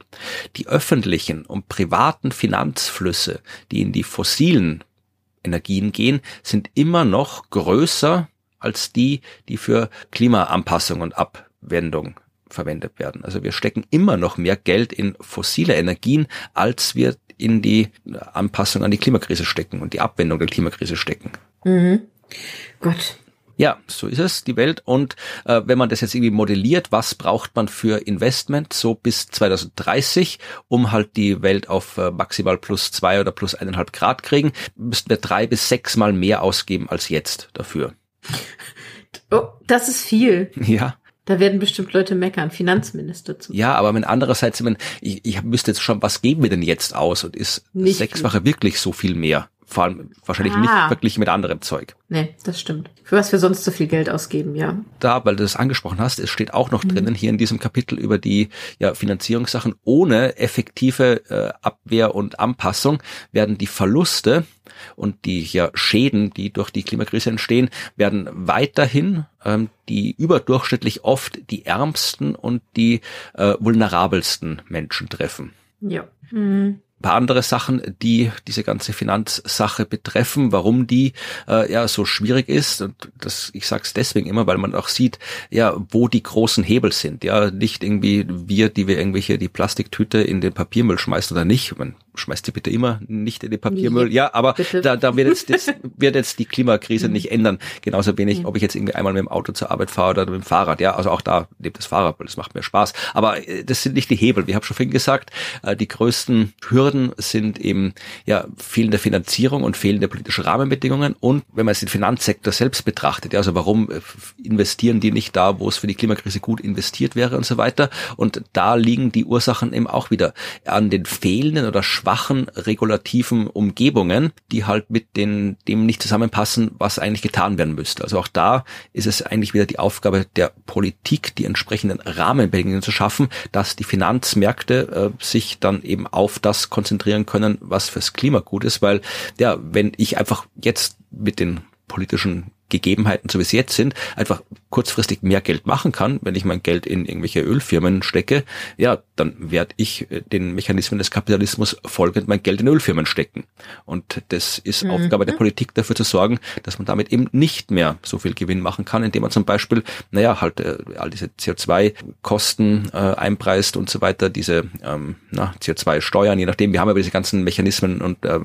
Die öffentlichen und privaten Finanzflüsse, die in die fossilen Energien gehen, sind immer noch größer als die, die für Klimaanpassung und Abwendung verwendet werden. Also wir stecken immer noch mehr Geld in fossile Energien, als wir in die Anpassung an die Klimakrise stecken und die Abwendung der Klimakrise stecken. Mhm. Gott. Ja, so ist es, die Welt. Und äh, wenn man das jetzt irgendwie modelliert, was braucht man für Investment so bis 2030, um halt die Welt auf äh, maximal plus zwei oder plus eineinhalb Grad kriegen, müssten wir drei bis sechs Mal mehr ausgeben als jetzt dafür. Oh, das ist viel. Ja. Da werden bestimmt Leute meckern, Finanzminister zu. Ja, aber wenn andererseits, ich, ich müsste jetzt schon, was geben wir denn jetzt aus und ist Nicht sechsfache viel. wirklich so viel mehr? Vor allem wahrscheinlich ah. nicht verglichen mit anderem Zeug. Nee, das stimmt. Für was wir sonst so viel Geld ausgeben, ja. Da, weil du das angesprochen hast, es steht auch noch mhm. drinnen hier in diesem Kapitel über die ja, Finanzierungssachen. Ohne effektive äh, Abwehr und Anpassung werden die Verluste und die ja, Schäden, die durch die Klimakrise entstehen, werden weiterhin ähm, die überdurchschnittlich oft die ärmsten und die äh, vulnerabelsten Menschen treffen. Ja. Mhm paar andere Sachen, die diese ganze Finanzsache betreffen, warum die äh, ja so schwierig ist. Und das, ich sage es deswegen immer, weil man auch sieht, ja, wo die großen Hebel sind. Ja, nicht irgendwie wir, die wir irgendwelche die Plastiktüte in den Papiermüll schmeißen oder nicht. Man schmeißt sie bitte immer nicht in den Papiermüll. Ja, aber da, da wird jetzt das, *laughs* wird jetzt die Klimakrise nicht ändern. Genauso wenig, ob ich jetzt irgendwie einmal mit dem Auto zur Arbeit fahre oder mit dem Fahrrad. Ja, also auch da lebt das Fahrrad, weil das macht mir Spaß. Aber äh, das sind nicht die Hebel. Wir haben schon vorhin gesagt, äh, die größten Hürden sind eben ja fehlende Finanzierung und fehlende politische Rahmenbedingungen. Und wenn man jetzt den Finanzsektor selbst betrachtet, ja, also warum äh, investieren die nicht da, wo es für die Klimakrise gut investiert wäre und so weiter. Und da liegen die Ursachen eben auch wieder an den fehlenden oder schwachen regulativen Umgebungen, die halt mit den, dem nicht zusammenpassen, was eigentlich getan werden müsste. Also auch da ist es eigentlich wieder die Aufgabe der Politik, die entsprechenden Rahmenbedingungen zu schaffen, dass die Finanzmärkte äh, sich dann eben auf das konzentrieren können, was fürs Klima gut ist, weil ja, wenn ich einfach jetzt mit den politischen Gegebenheiten, so wie sie jetzt sind, einfach kurzfristig mehr Geld machen kann, wenn ich mein Geld in irgendwelche Ölfirmen stecke, ja, dann werde ich äh, den Mechanismen des Kapitalismus folgend mein Geld in Ölfirmen stecken. Und das ist mhm. Aufgabe der Politik, dafür zu sorgen, dass man damit eben nicht mehr so viel Gewinn machen kann, indem man zum Beispiel, naja, halt äh, all diese CO2-Kosten äh, einpreist und so weiter, diese ähm, CO2-Steuern, je nachdem, wir haben aber diese ganzen Mechanismen und äh,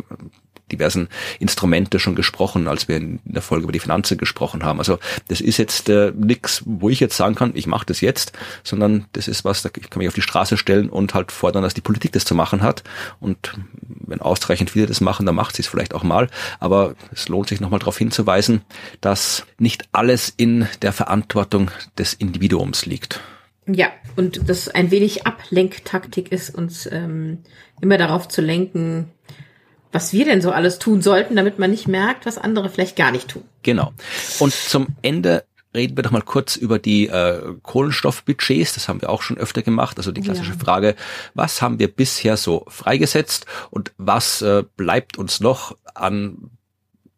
diversen Instrumente schon gesprochen, als wir in der Folge über die Finanzen gesprochen haben. Also das ist jetzt äh, nichts, wo ich jetzt sagen kann, ich mache das jetzt, sondern das ist was, ich kann mich auf die Straße stellen und halt fordern, dass die Politik das zu machen hat. Und wenn ausreichend viele das machen, dann macht sie es vielleicht auch mal. Aber es lohnt sich nochmal darauf hinzuweisen, dass nicht alles in der Verantwortung des Individuums liegt. Ja, und das ein wenig Ablenktaktik ist, uns ähm, immer darauf zu lenken, was wir denn so alles tun sollten, damit man nicht merkt, was andere vielleicht gar nicht tun. Genau. Und zum Ende reden wir doch mal kurz über die äh, Kohlenstoffbudgets. Das haben wir auch schon öfter gemacht. Also die klassische ja. Frage, was haben wir bisher so freigesetzt und was äh, bleibt uns noch an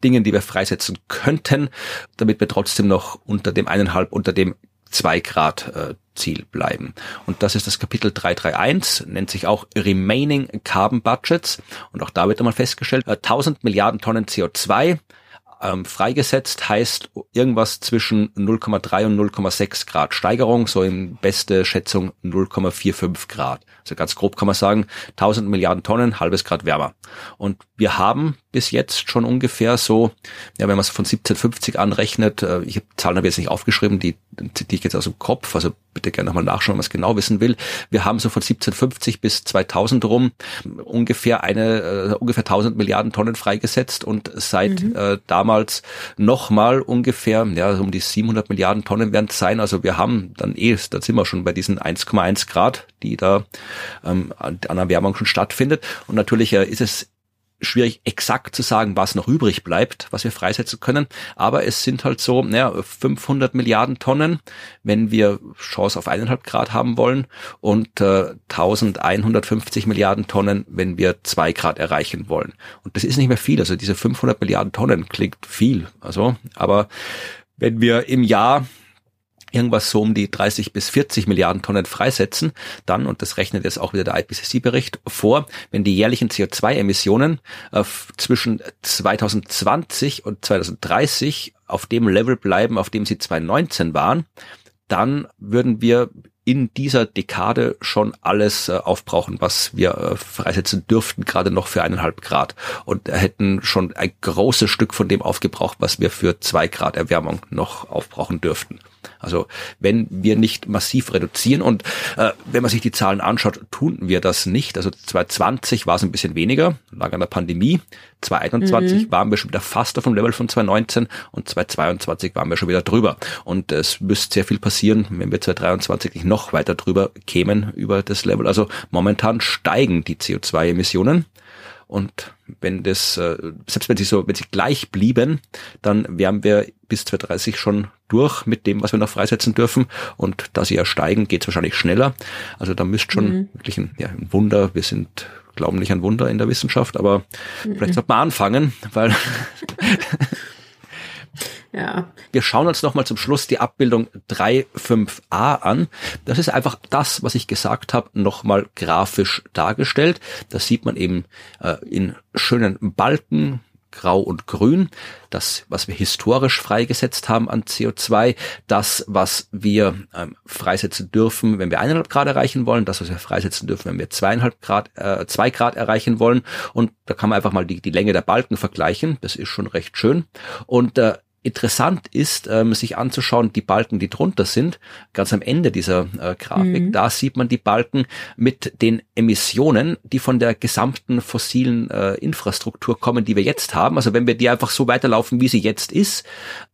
Dingen, die wir freisetzen könnten, damit wir trotzdem noch unter dem eineinhalb, unter dem zwei Grad äh, Ziel bleiben. Und das ist das Kapitel 331, nennt sich auch Remaining Carbon Budgets. Und auch da wird einmal festgestellt, 1000 äh, Milliarden Tonnen CO2 ähm, freigesetzt heißt irgendwas zwischen 0,3 und 0,6 Grad Steigerung, so in beste Schätzung 0,45 Grad. Also ganz grob kann man sagen, 1000 Milliarden Tonnen, halbes Grad wärmer. Und wir haben bis jetzt schon ungefähr so, ja, wenn man es von 1750 anrechnet, äh, ich habe Zahlen habe ich jetzt nicht aufgeschrieben, die zitiere ich jetzt aus dem Kopf, also bitte gerne nochmal nachschauen, wenn man es genau wissen will. Wir haben so von 1750 bis 2000 rum ungefähr eine, uh, ungefähr 1000 Milliarden Tonnen freigesetzt und seit mhm. äh, damals nochmal ungefähr, ja, um die 700 Milliarden Tonnen werden es sein. Also wir haben dann eh, da sind wir schon bei diesen 1,1 Grad, die da ähm, an Erwärmung schon stattfindet. Und natürlich äh, ist es schwierig exakt zu sagen, was noch übrig bleibt, was wir freisetzen können. Aber es sind halt so, naja, 500 Milliarden Tonnen, wenn wir Chance auf eineinhalb Grad haben wollen und äh, 1150 Milliarden Tonnen, wenn wir zwei Grad erreichen wollen. Und das ist nicht mehr viel. Also diese 500 Milliarden Tonnen klingt viel. Also, aber wenn wir im Jahr irgendwas so um die 30 bis 40 Milliarden Tonnen freisetzen, dann, und das rechnet jetzt auch wieder der IPCC-Bericht vor, wenn die jährlichen CO2-Emissionen äh, zwischen 2020 und 2030 auf dem Level bleiben, auf dem sie 2019 waren, dann würden wir in dieser Dekade schon alles äh, aufbrauchen, was wir äh, freisetzen dürften, gerade noch für eineinhalb Grad. Und hätten schon ein großes Stück von dem aufgebraucht, was wir für zwei Grad Erwärmung noch aufbrauchen dürften. Also wenn wir nicht massiv reduzieren und äh, wenn man sich die Zahlen anschaut, tun wir das nicht. Also 2020 war es ein bisschen weniger, lag an der Pandemie. 2021 mhm. waren wir schon wieder fast auf dem Level von 2019 und 2022 waren wir schon wieder drüber. Und es müsste sehr viel passieren, wenn wir 2023 nicht noch weiter drüber kämen über das Level. Also momentan steigen die CO2-Emissionen. Und wenn das, äh, selbst wenn sie so, wenn sie gleich blieben, dann wären wir bis 2030 schon durch mit dem, was wir noch freisetzen dürfen. Und da sie ja steigen, geht es wahrscheinlich schneller. Also da müsste schon mhm. wirklich ein, ja, ein Wunder, wir sind glauben nicht an Wunder in der Wissenschaft, aber mhm. vielleicht sollte man anfangen, weil *laughs* Ja. Wir schauen uns nochmal zum Schluss die Abbildung 3.5a an. Das ist einfach das, was ich gesagt habe, nochmal grafisch dargestellt. Da sieht man eben äh, in schönen Balken, Grau und Grün, das, was wir historisch freigesetzt haben an CO2, das, was wir ähm, freisetzen dürfen, wenn wir eineinhalb Grad erreichen wollen, das, was wir freisetzen dürfen, wenn wir zweieinhalb Grad, äh, zwei Grad erreichen wollen. Und da kann man einfach mal die, die Länge der Balken vergleichen. Das ist schon recht schön. Und äh, interessant ist, ähm, sich anzuschauen, die Balken, die drunter sind, ganz am Ende dieser äh, Grafik, mhm. da sieht man die Balken mit den Emissionen, die von der gesamten fossilen äh, Infrastruktur kommen, die wir jetzt haben. Also wenn wir die einfach so weiterlaufen, wie sie jetzt ist,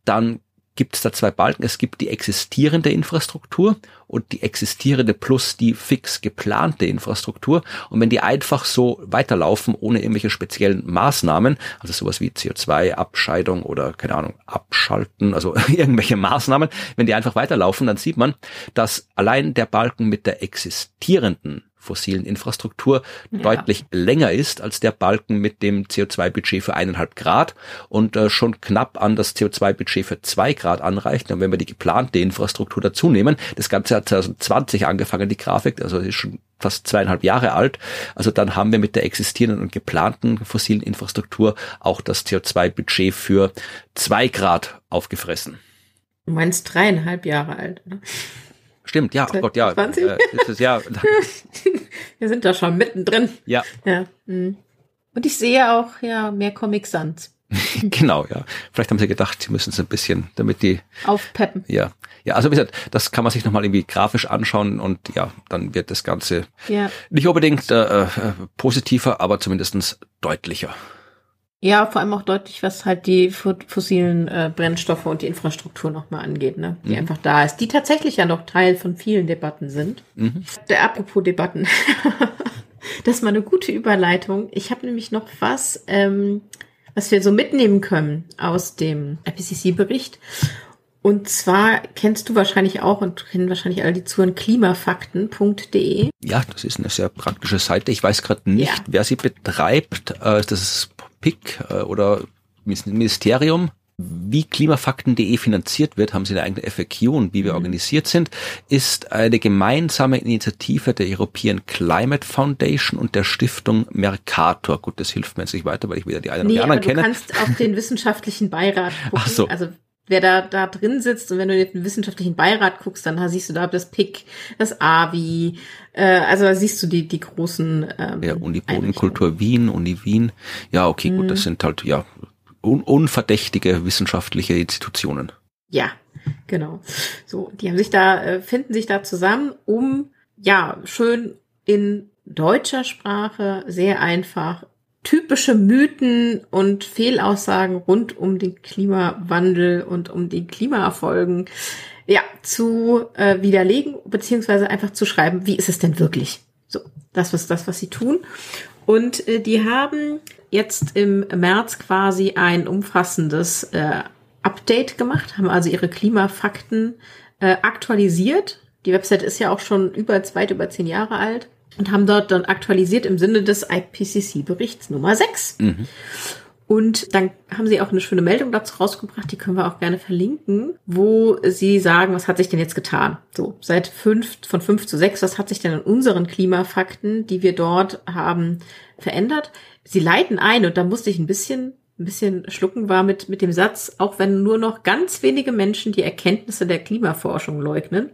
dann gibt es da zwei Balken. Es gibt die existierende Infrastruktur und die existierende plus die fix geplante Infrastruktur. Und wenn die einfach so weiterlaufen, ohne irgendwelche speziellen Maßnahmen, also sowas wie CO2-Abscheidung oder keine Ahnung, abschalten, also *laughs* irgendwelche Maßnahmen, wenn die einfach weiterlaufen, dann sieht man, dass allein der Balken mit der existierenden fossilen Infrastruktur ja. deutlich länger ist als der Balken mit dem CO2-Budget für eineinhalb Grad und äh, schon knapp an das CO2-Budget für zwei Grad anreicht. Und wenn wir die geplante Infrastruktur dazu nehmen, das Ganze hat 2020 angefangen, die Grafik, also ist schon fast zweieinhalb Jahre alt. Also dann haben wir mit der existierenden und geplanten fossilen Infrastruktur auch das CO2-Budget für zwei Grad aufgefressen. Du meinst dreieinhalb Jahre alt, oder? Stimmt, ja, oh Gott, ja. 20? Äh, ist, ja. *laughs* Wir sind da schon mittendrin. Ja. ja. Hm. Und ich sehe auch ja mehr Comic Sans. *laughs* genau, ja. Vielleicht haben sie gedacht, sie müssen es ein bisschen, damit die aufpeppen. Ja, ja. Also wie gesagt, das kann man sich nochmal irgendwie grafisch anschauen und ja, dann wird das Ganze ja. nicht unbedingt äh, äh positiver, aber zumindestens deutlicher. Ja, vor allem auch deutlich, was halt die fossilen äh, Brennstoffe und die Infrastruktur nochmal angeht, ne? die mhm. einfach da ist, die tatsächlich ja noch Teil von vielen Debatten sind. Mhm. Der apropos Debatten, *laughs* das ist mal eine gute Überleitung. Ich habe nämlich noch was, ähm, was wir so mitnehmen können aus dem IPCC-Bericht. Und zwar kennst du wahrscheinlich auch und kennen wahrscheinlich alle die Zuhörer klimafakten.de. Ja, das ist eine sehr praktische Seite. Ich weiß gerade nicht, ja. wer sie betreibt. Äh, das ist PIC äh, oder Ministerium wie klimafakten.de finanziert wird, haben sie eine eigene FAQ und wie wir mhm. organisiert sind, ist eine gemeinsame Initiative der European Climate Foundation und der Stiftung Mercator. Gut, das hilft mir jetzt nicht weiter, weil ich wieder die einen nee, und die anderen kenne. Du kannst auf den *laughs* wissenschaftlichen Beirat gucken. Ach so. Also wer da, da drin sitzt und wenn du den wissenschaftlichen Beirat guckst, dann siehst du da das PIC, das AVI, äh, also da siehst du die, die großen ähm, Ja, Uni Bodenkultur Wien, Uni Wien. Ja, okay, mhm. gut, das sind halt ja un unverdächtige wissenschaftliche Institutionen. Ja, genau. So, die haben sich da, äh, finden sich da zusammen, um ja schön in deutscher Sprache sehr einfach typische Mythen und Fehlaussagen rund um den Klimawandel und um die Klimaerfolgen ja zu äh, widerlegen beziehungsweise einfach zu schreiben, wie ist es denn wirklich? So, das ist das, was sie tun. Und äh, die haben jetzt im März quasi ein umfassendes äh, Update gemacht, haben also ihre Klimafakten äh, aktualisiert. Die Website ist ja auch schon über weit über zehn Jahre alt und haben dort dann aktualisiert im Sinne des IPCC-Berichts Nummer 6. Mhm. Und dann haben sie auch eine schöne Meldung dazu rausgebracht, die können wir auch gerne verlinken, wo sie sagen, was hat sich denn jetzt getan? So, seit fünf, von fünf zu sechs, was hat sich denn an unseren Klimafakten, die wir dort haben, verändert? Sie leiten ein und da musste ich ein bisschen ein bisschen schlucken war mit, mit dem Satz, auch wenn nur noch ganz wenige Menschen die Erkenntnisse der Klimaforschung leugnen,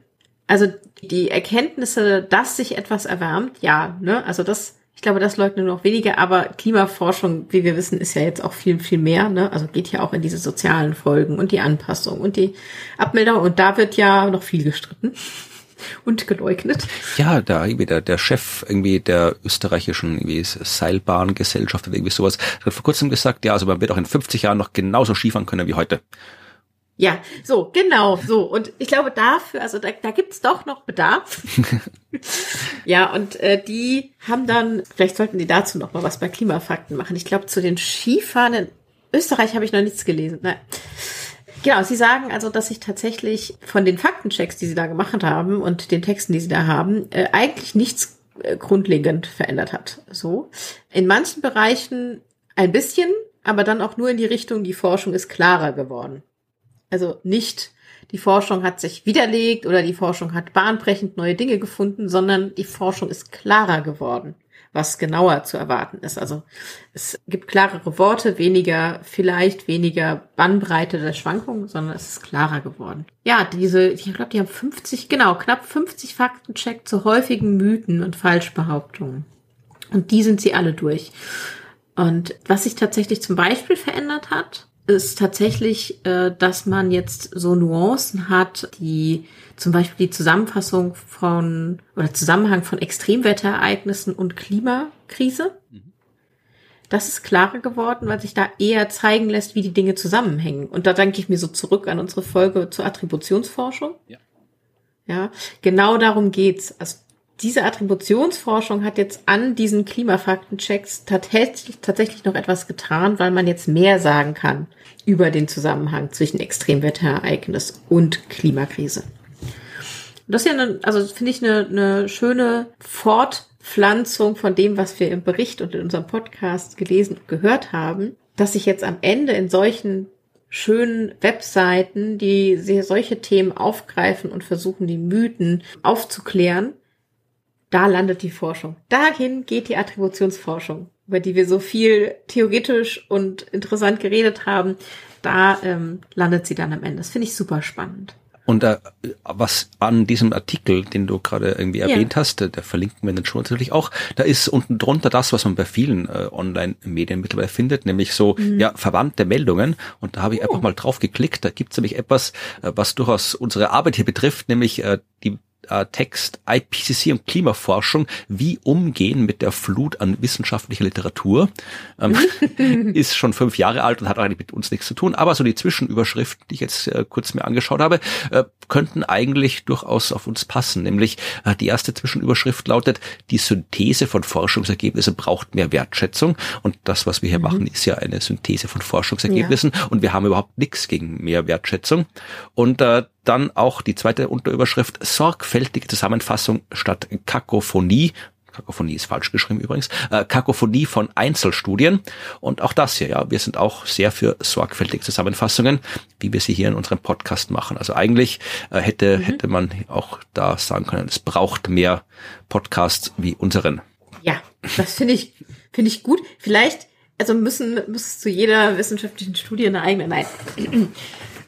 also die Erkenntnisse, dass sich etwas erwärmt, ja, ne, also das, ich glaube, das leugnen noch wenige, aber Klimaforschung, wie wir wissen, ist ja jetzt auch viel, viel mehr, ne, also geht ja auch in diese sozialen Folgen und die Anpassung und die Abmeldung und da wird ja noch viel gestritten *laughs* und geleugnet. Ja, da irgendwie der, der Chef irgendwie der österreichischen irgendwie Seilbahngesellschaft oder irgendwie sowas hat vor kurzem gesagt, ja, also man wird auch in 50 Jahren noch genauso Skifahren können wie heute. Ja, so, genau, so. Und ich glaube dafür, also da, da gibt's doch noch Bedarf. *laughs* ja, und äh, die haben dann, vielleicht sollten die dazu noch mal was bei Klimafakten machen. Ich glaube, zu den Skifahren in Österreich habe ich noch nichts gelesen. Nein. Genau, sie sagen also, dass sich tatsächlich von den Faktenchecks, die sie da gemacht haben und den Texten, die sie da haben, äh, eigentlich nichts äh, grundlegend verändert hat. So. In manchen Bereichen ein bisschen, aber dann auch nur in die Richtung, die Forschung ist klarer geworden. Also nicht die Forschung hat sich widerlegt oder die Forschung hat bahnbrechend neue Dinge gefunden, sondern die Forschung ist klarer geworden, was genauer zu erwarten ist. Also es gibt klarere Worte, weniger, vielleicht weniger Bannbreite der Schwankungen, sondern es ist klarer geworden. Ja, diese, ich glaube, die haben 50, genau, knapp 50 Faktencheck zu häufigen Mythen und Falschbehauptungen. Und die sind sie alle durch. Und was sich tatsächlich zum Beispiel verändert hat, ist tatsächlich, äh, dass man jetzt so Nuancen hat, die zum Beispiel die Zusammenfassung von oder Zusammenhang von Extremwetterereignissen und Klimakrise. Das ist klarer geworden, weil sich da eher zeigen lässt, wie die Dinge zusammenhängen. Und da denke ich mir so zurück an unsere Folge zur Attributionsforschung. Ja. Ja, genau darum geht's. Also diese Attributionsforschung hat jetzt an diesen Klimafaktenchecks tatsächlich, tatsächlich noch etwas getan, weil man jetzt mehr sagen kann über den Zusammenhang zwischen Extremwetterereignis und Klimakrise. Das ist ja, eine, also finde ich eine, eine schöne Fortpflanzung von dem, was wir im Bericht und in unserem Podcast gelesen und gehört haben, dass sich jetzt am Ende in solchen schönen Webseiten, die solche Themen aufgreifen und versuchen, die Mythen aufzuklären, da landet die Forschung. Dahin geht die Attributionsforschung, über die wir so viel theoretisch und interessant geredet haben. Da ähm, landet sie dann am Ende. Das finde ich super spannend. Und äh, was an diesem Artikel, den du gerade irgendwie erwähnt ja. hast, der, verlinken wir den Show natürlich auch, da ist unten drunter das, was man bei vielen äh, Online-Medien mittlerweile findet, nämlich so mhm. ja verwandte Meldungen. Und da habe ich oh. einfach mal drauf geklickt. Da gibt es nämlich etwas, äh, was durchaus unsere Arbeit hier betrifft, nämlich äh, die äh, Text IPCC und Klimaforschung, wie umgehen mit der Flut an wissenschaftlicher Literatur. Ähm, *laughs* ist schon fünf Jahre alt und hat eigentlich mit uns nichts zu tun. Aber so die Zwischenüberschriften, die ich jetzt äh, kurz mir angeschaut habe, äh, könnten eigentlich durchaus auf uns passen. Nämlich äh, die erste Zwischenüberschrift lautet, die Synthese von Forschungsergebnissen braucht mehr Wertschätzung. Und das, was wir hier mhm. machen, ist ja eine Synthese von Forschungsergebnissen. Ja. Und wir haben überhaupt nichts gegen mehr Wertschätzung. Und äh, dann auch die zweite Unterüberschrift, sorgfältige Zusammenfassung statt Kakophonie. Kakophonie ist falsch geschrieben übrigens. Äh, Kakophonie von Einzelstudien. Und auch das hier, ja, wir sind auch sehr für sorgfältige Zusammenfassungen, wie wir sie hier in unserem Podcast machen. Also eigentlich äh, hätte, mhm. hätte man auch da sagen können, es braucht mehr Podcasts wie unseren. Ja, das finde ich, finde ich gut. Vielleicht, also müssen, muss zu jeder wissenschaftlichen Studie eine eigene, nein.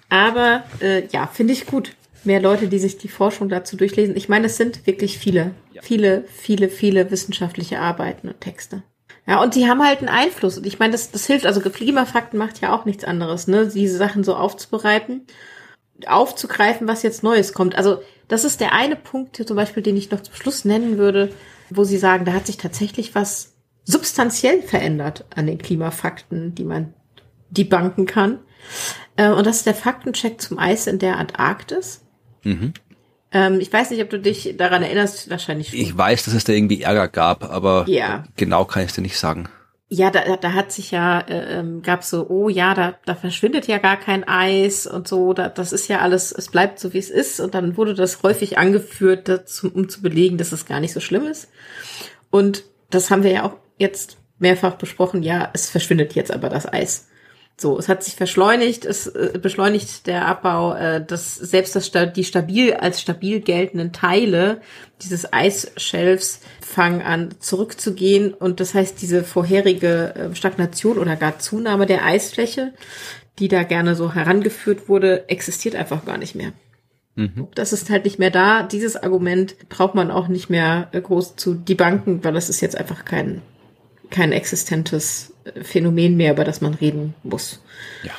Aber äh, ja, finde ich gut. Mehr Leute, die sich die Forschung dazu durchlesen. Ich meine, es sind wirklich viele, ja. viele, viele, viele wissenschaftliche Arbeiten und Texte. Ja, und die haben halt einen Einfluss. Und ich meine, das, das hilft, also Klimafakten macht ja auch nichts anderes, ne? Diese Sachen so aufzubereiten, aufzugreifen, was jetzt Neues kommt. Also, das ist der eine Punkt, zum Beispiel, den ich noch zum Schluss nennen würde, wo sie sagen, da hat sich tatsächlich was substanziell verändert an den Klimafakten, die man die banken kann. Äh, und das ist der Faktencheck zum Eis in der Antarktis. Mhm. Ähm, ich weiß nicht, ob du dich daran erinnerst, wahrscheinlich schon. Ich weiß, dass es da irgendwie Ärger gab, aber ja. genau kann ich es dir nicht sagen. Ja, da, da hat sich ja, äh, ähm, gab so, oh ja, da, da verschwindet ja gar kein Eis und so, da, das ist ja alles, es bleibt so, wie es ist. Und dann wurde das häufig angeführt, dazu, um zu belegen, dass es gar nicht so schlimm ist. Und das haben wir ja auch jetzt mehrfach besprochen, ja, es verschwindet jetzt aber das Eis. So, es hat sich verschleunigt, es äh, beschleunigt der Abbau, äh, dass selbst das, die stabil als stabil geltenden Teile dieses Eisschelfs fangen an zurückzugehen und das heißt, diese vorherige äh, Stagnation oder gar Zunahme der Eisfläche, die da gerne so herangeführt wurde, existiert einfach gar nicht mehr. Mhm. Das ist halt nicht mehr da. Dieses Argument braucht man auch nicht mehr äh, groß zu debunken, weil das ist jetzt einfach kein, kein existentes Phänomen mehr, über das man reden muss. Ja.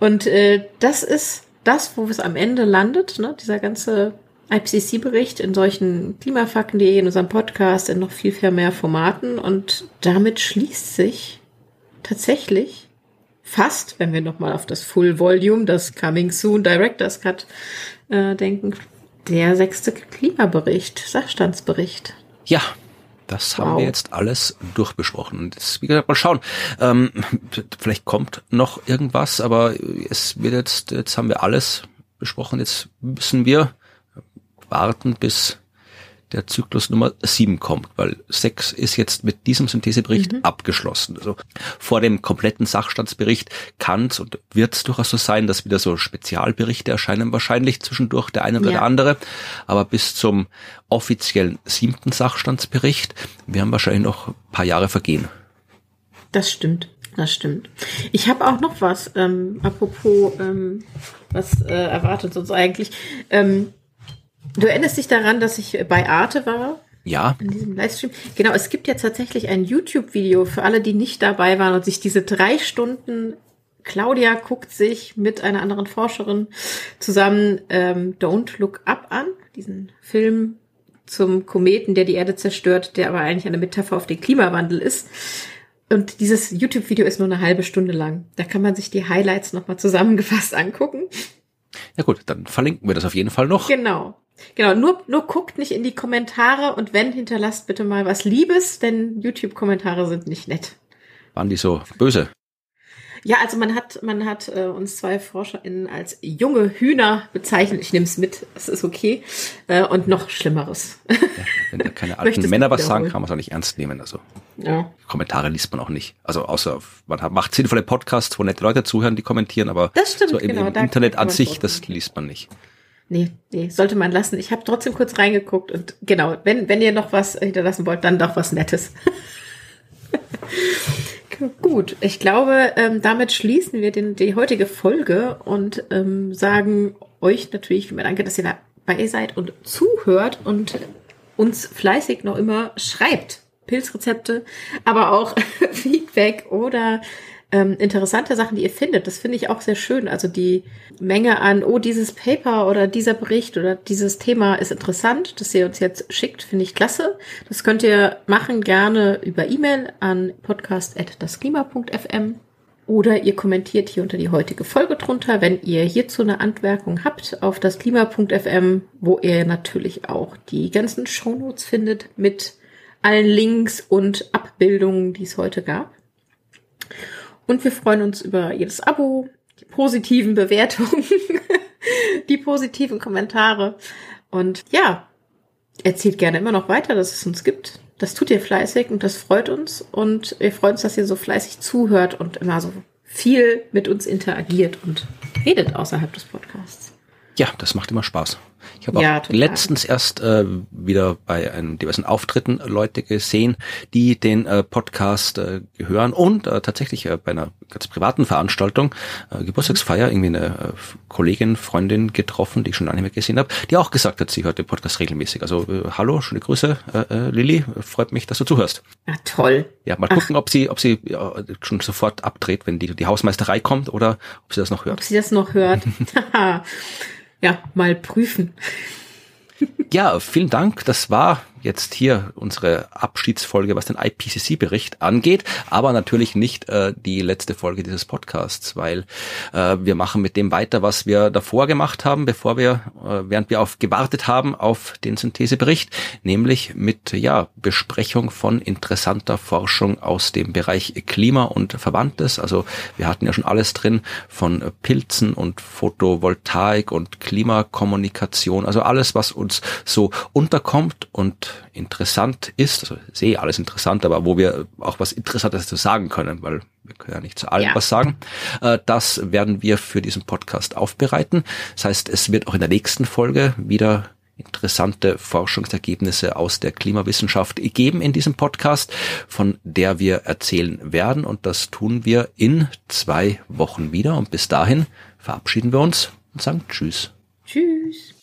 Und äh, das ist das, wo es am Ende landet, ne? dieser ganze IPCC-Bericht in solchen Klimafakten.de, in unserem Podcast, in noch viel, viel mehr Formaten. Und damit schließt sich tatsächlich fast, wenn wir nochmal auf das Full Volume, das Coming Soon Director's Cut äh, denken, der sechste Klimabericht, Sachstandsbericht. Ja, das wow. haben wir jetzt alles durchbesprochen. Und jetzt, wie gesagt, mal schauen. Ähm, vielleicht kommt noch irgendwas, aber es wird jetzt, jetzt haben wir alles besprochen. Jetzt müssen wir warten, bis der Zyklus Nummer sieben kommt, weil sechs ist jetzt mit diesem Synthesebericht mhm. abgeschlossen. Also vor dem kompletten Sachstandsbericht kann es und wird es durchaus so sein, dass wieder so Spezialberichte erscheinen, wahrscheinlich zwischendurch der eine oder ja. der andere. Aber bis zum offiziellen siebten Sachstandsbericht werden wahrscheinlich noch ein paar Jahre vergehen. Das stimmt. Das stimmt. Ich habe auch noch was, ähm, apropos, ähm, was äh, erwartet uns eigentlich. Ähm, du erinnerst dich daran, dass ich bei Arte war? Ja. In diesem Livestream. Genau, es gibt ja tatsächlich ein YouTube-Video für alle, die nicht dabei waren und sich diese drei Stunden Claudia guckt sich mit einer anderen Forscherin zusammen ähm, Don't Look Up an, diesen Film zum Kometen, der die Erde zerstört, der aber eigentlich eine Metapher auf den Klimawandel ist. Und dieses YouTube-Video ist nur eine halbe Stunde lang. Da kann man sich die Highlights nochmal zusammengefasst angucken. Ja gut, dann verlinken wir das auf jeden Fall noch. Genau. Genau, nur, nur guckt nicht in die Kommentare und wenn, hinterlasst bitte mal was Liebes, denn YouTube-Kommentare sind nicht nett. Waren die so böse? Ja, also man hat, man hat äh, uns zwei ForscherInnen als junge Hühner bezeichnet. Ich nehme es mit, es ist okay. Äh, und noch Schlimmeres. Ja, wenn da keine alten Männer was sagen, kann man es auch nicht ernst nehmen. Also ja. Kommentare liest man auch nicht. Also außer man hat, macht sinnvolle Podcasts, wo nette Leute zuhören, die kommentieren, aber stimmt, so im, genau, im Internet an sich, das liest man nicht. Nee, nee, sollte man lassen. Ich habe trotzdem kurz reingeguckt und genau, wenn, wenn ihr noch was hinterlassen wollt, dann doch was Nettes. *laughs* Gut, ich glaube, ähm, damit schließen wir den, die heutige Folge und ähm, sagen euch natürlich immer danke, dass ihr dabei seid und zuhört und uns fleißig noch immer schreibt. Pilzrezepte, aber auch *laughs* Feedback oder ähm, interessante Sachen, die ihr findet. Das finde ich auch sehr schön. Also die Menge an, oh, dieses Paper oder dieser Bericht oder dieses Thema ist interessant, das ihr uns jetzt schickt, finde ich klasse. Das könnt ihr machen gerne über E-Mail an podcast.dasklima.fm oder ihr kommentiert hier unter die heutige Folge drunter, wenn ihr hierzu eine Anmerkung habt auf das Klima.fm, wo ihr natürlich auch die ganzen Shownotes findet mit allen Links und Abbildungen, die es heute gab. Und wir freuen uns über jedes Abo, die positiven Bewertungen, *laughs* die positiven Kommentare. Und ja, erzählt gerne immer noch weiter, dass es uns gibt. Das tut ihr fleißig und das freut uns. Und wir freuen uns, dass ihr so fleißig zuhört und immer so viel mit uns interagiert und redet außerhalb des Podcasts. Ja, das macht immer Spaß. Ich habe ja, auch total. letztens erst äh, wieder bei einem diversen Auftritten Leute gesehen, die den äh, Podcast äh, hören und äh, tatsächlich äh, bei einer ganz privaten Veranstaltung, äh, Geburtstagsfeier, irgendwie eine äh, Kollegin, Freundin getroffen, die ich schon lange nicht mehr gesehen habe, die auch gesagt hat, sie hört den Podcast regelmäßig. Also äh, hallo, schöne Grüße, äh, äh, Lilly, freut mich, dass du zuhörst. Ja, toll. Ja, mal gucken, Ach. ob sie, ob sie ja, schon sofort abdreht, wenn die, die Hausmeisterei kommt oder ob sie das noch hört. Ob sie das noch hört. *laughs* *laughs* ja, mal prüfen. Ja, vielen Dank. Das war jetzt hier unsere Abschiedsfolge, was den IPCC-Bericht angeht, aber natürlich nicht äh, die letzte Folge dieses Podcasts, weil äh, wir machen mit dem weiter, was wir davor gemacht haben, bevor wir, äh, während wir auf gewartet haben auf den Synthesebericht, nämlich mit ja Besprechung von interessanter Forschung aus dem Bereich Klima und Verwandtes. Also wir hatten ja schon alles drin von Pilzen und Photovoltaik und Klimakommunikation, also alles, was uns so unterkommt und interessant ist, also sehe alles interessant, aber wo wir auch was Interessantes zu sagen können, weil wir können ja nicht zu allem ja. was sagen. Äh, das werden wir für diesen Podcast aufbereiten. Das heißt, es wird auch in der nächsten Folge wieder interessante Forschungsergebnisse aus der Klimawissenschaft geben in diesem Podcast, von der wir erzählen werden. Und das tun wir in zwei Wochen wieder. Und bis dahin verabschieden wir uns und sagen Tschüss. Tschüss.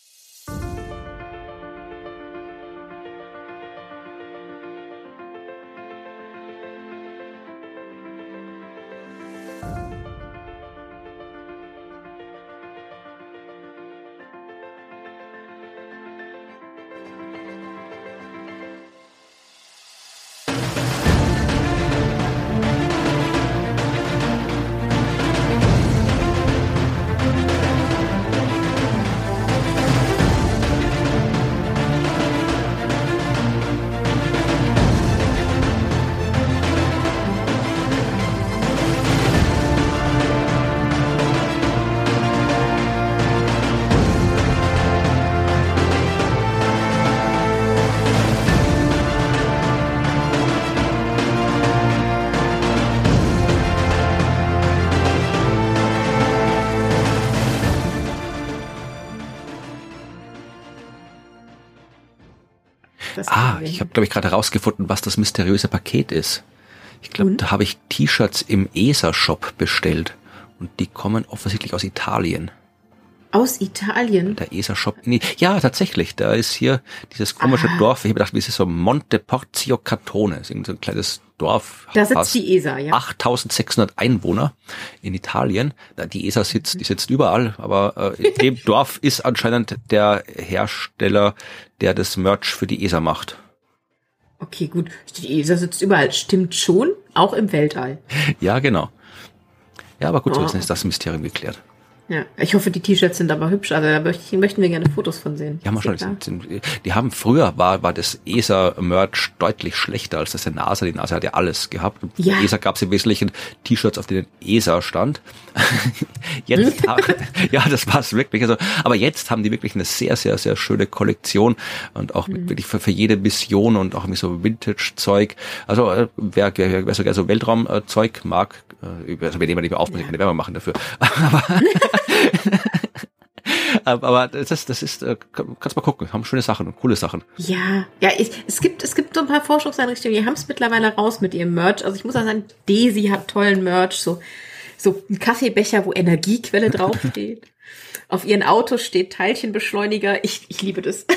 Glaube ich, gerade herausgefunden, was das mysteriöse Paket ist. Ich glaube, da habe ich T-Shirts im ESA-Shop bestellt. Und die kommen offensichtlich aus Italien. Aus Italien. Der ESA-Shop. Nee, ja, tatsächlich. Da ist hier dieses komische Ah. Dorf. Ich habe gedacht, wie ist es so? Monte Porzio Catone. Das ist irgend so ein kleines Dorf. Da sitzt die ESA, ja. 8600 Einwohner in Italien. Die ESA sitzt, die sitzt überall, aber äh, in dem *laughs* Dorf ist anscheinend der Hersteller, der das Merch für die ESA macht. Okay, gut. Die ESA sitzt überall. Stimmt schon. Auch im Weltall. Ja, genau. Ja, aber gut Oh. wissen, ist das Mysterium geklärt. Ja. Ich hoffe, die T-Shirts sind aber hübsch. Also da möchten möchten wir gerne Fotos von sehen. Ja, mal sind, die haben früher war, war das ESA-Merch deutlich schlechter als das der NASA. Die NASA hat ja alles gehabt. Ja. ESA gab es im Wesentlichen T-Shirts, auf denen ESA stand. *laughs* jetzt, *laughs* ja, das war es wirklich. Also, aber jetzt haben die wirklich eine sehr, sehr, sehr schöne Kollektion und auch Mhm. mit, wirklich für, für jede Mission und auch mit so Vintage-Zeug. Also äh, wer, wer, wer so gerne so Weltraumzeug mag, äh, also wir nehmen nicht mehr auf, muss ich keine Werbung machen dafür. *laughs* Aber, *laughs* aber das ist, das ist, äh, kannst mal gucken, haben schöne Sachen und coole Sachen. Ja, ja, ich, es gibt, es gibt so ein paar Forschungseinrichtungen, die haben es mittlerweile raus mit ihrem Merch. Also ich muss auch sagen, Desi hat tollen Merch, so, so ein Kaffeebecher, wo Energiequelle draufsteht. *laughs* Auf ihren Autos steht Teilchenbeschleuniger. Ich, ich liebe das. *laughs*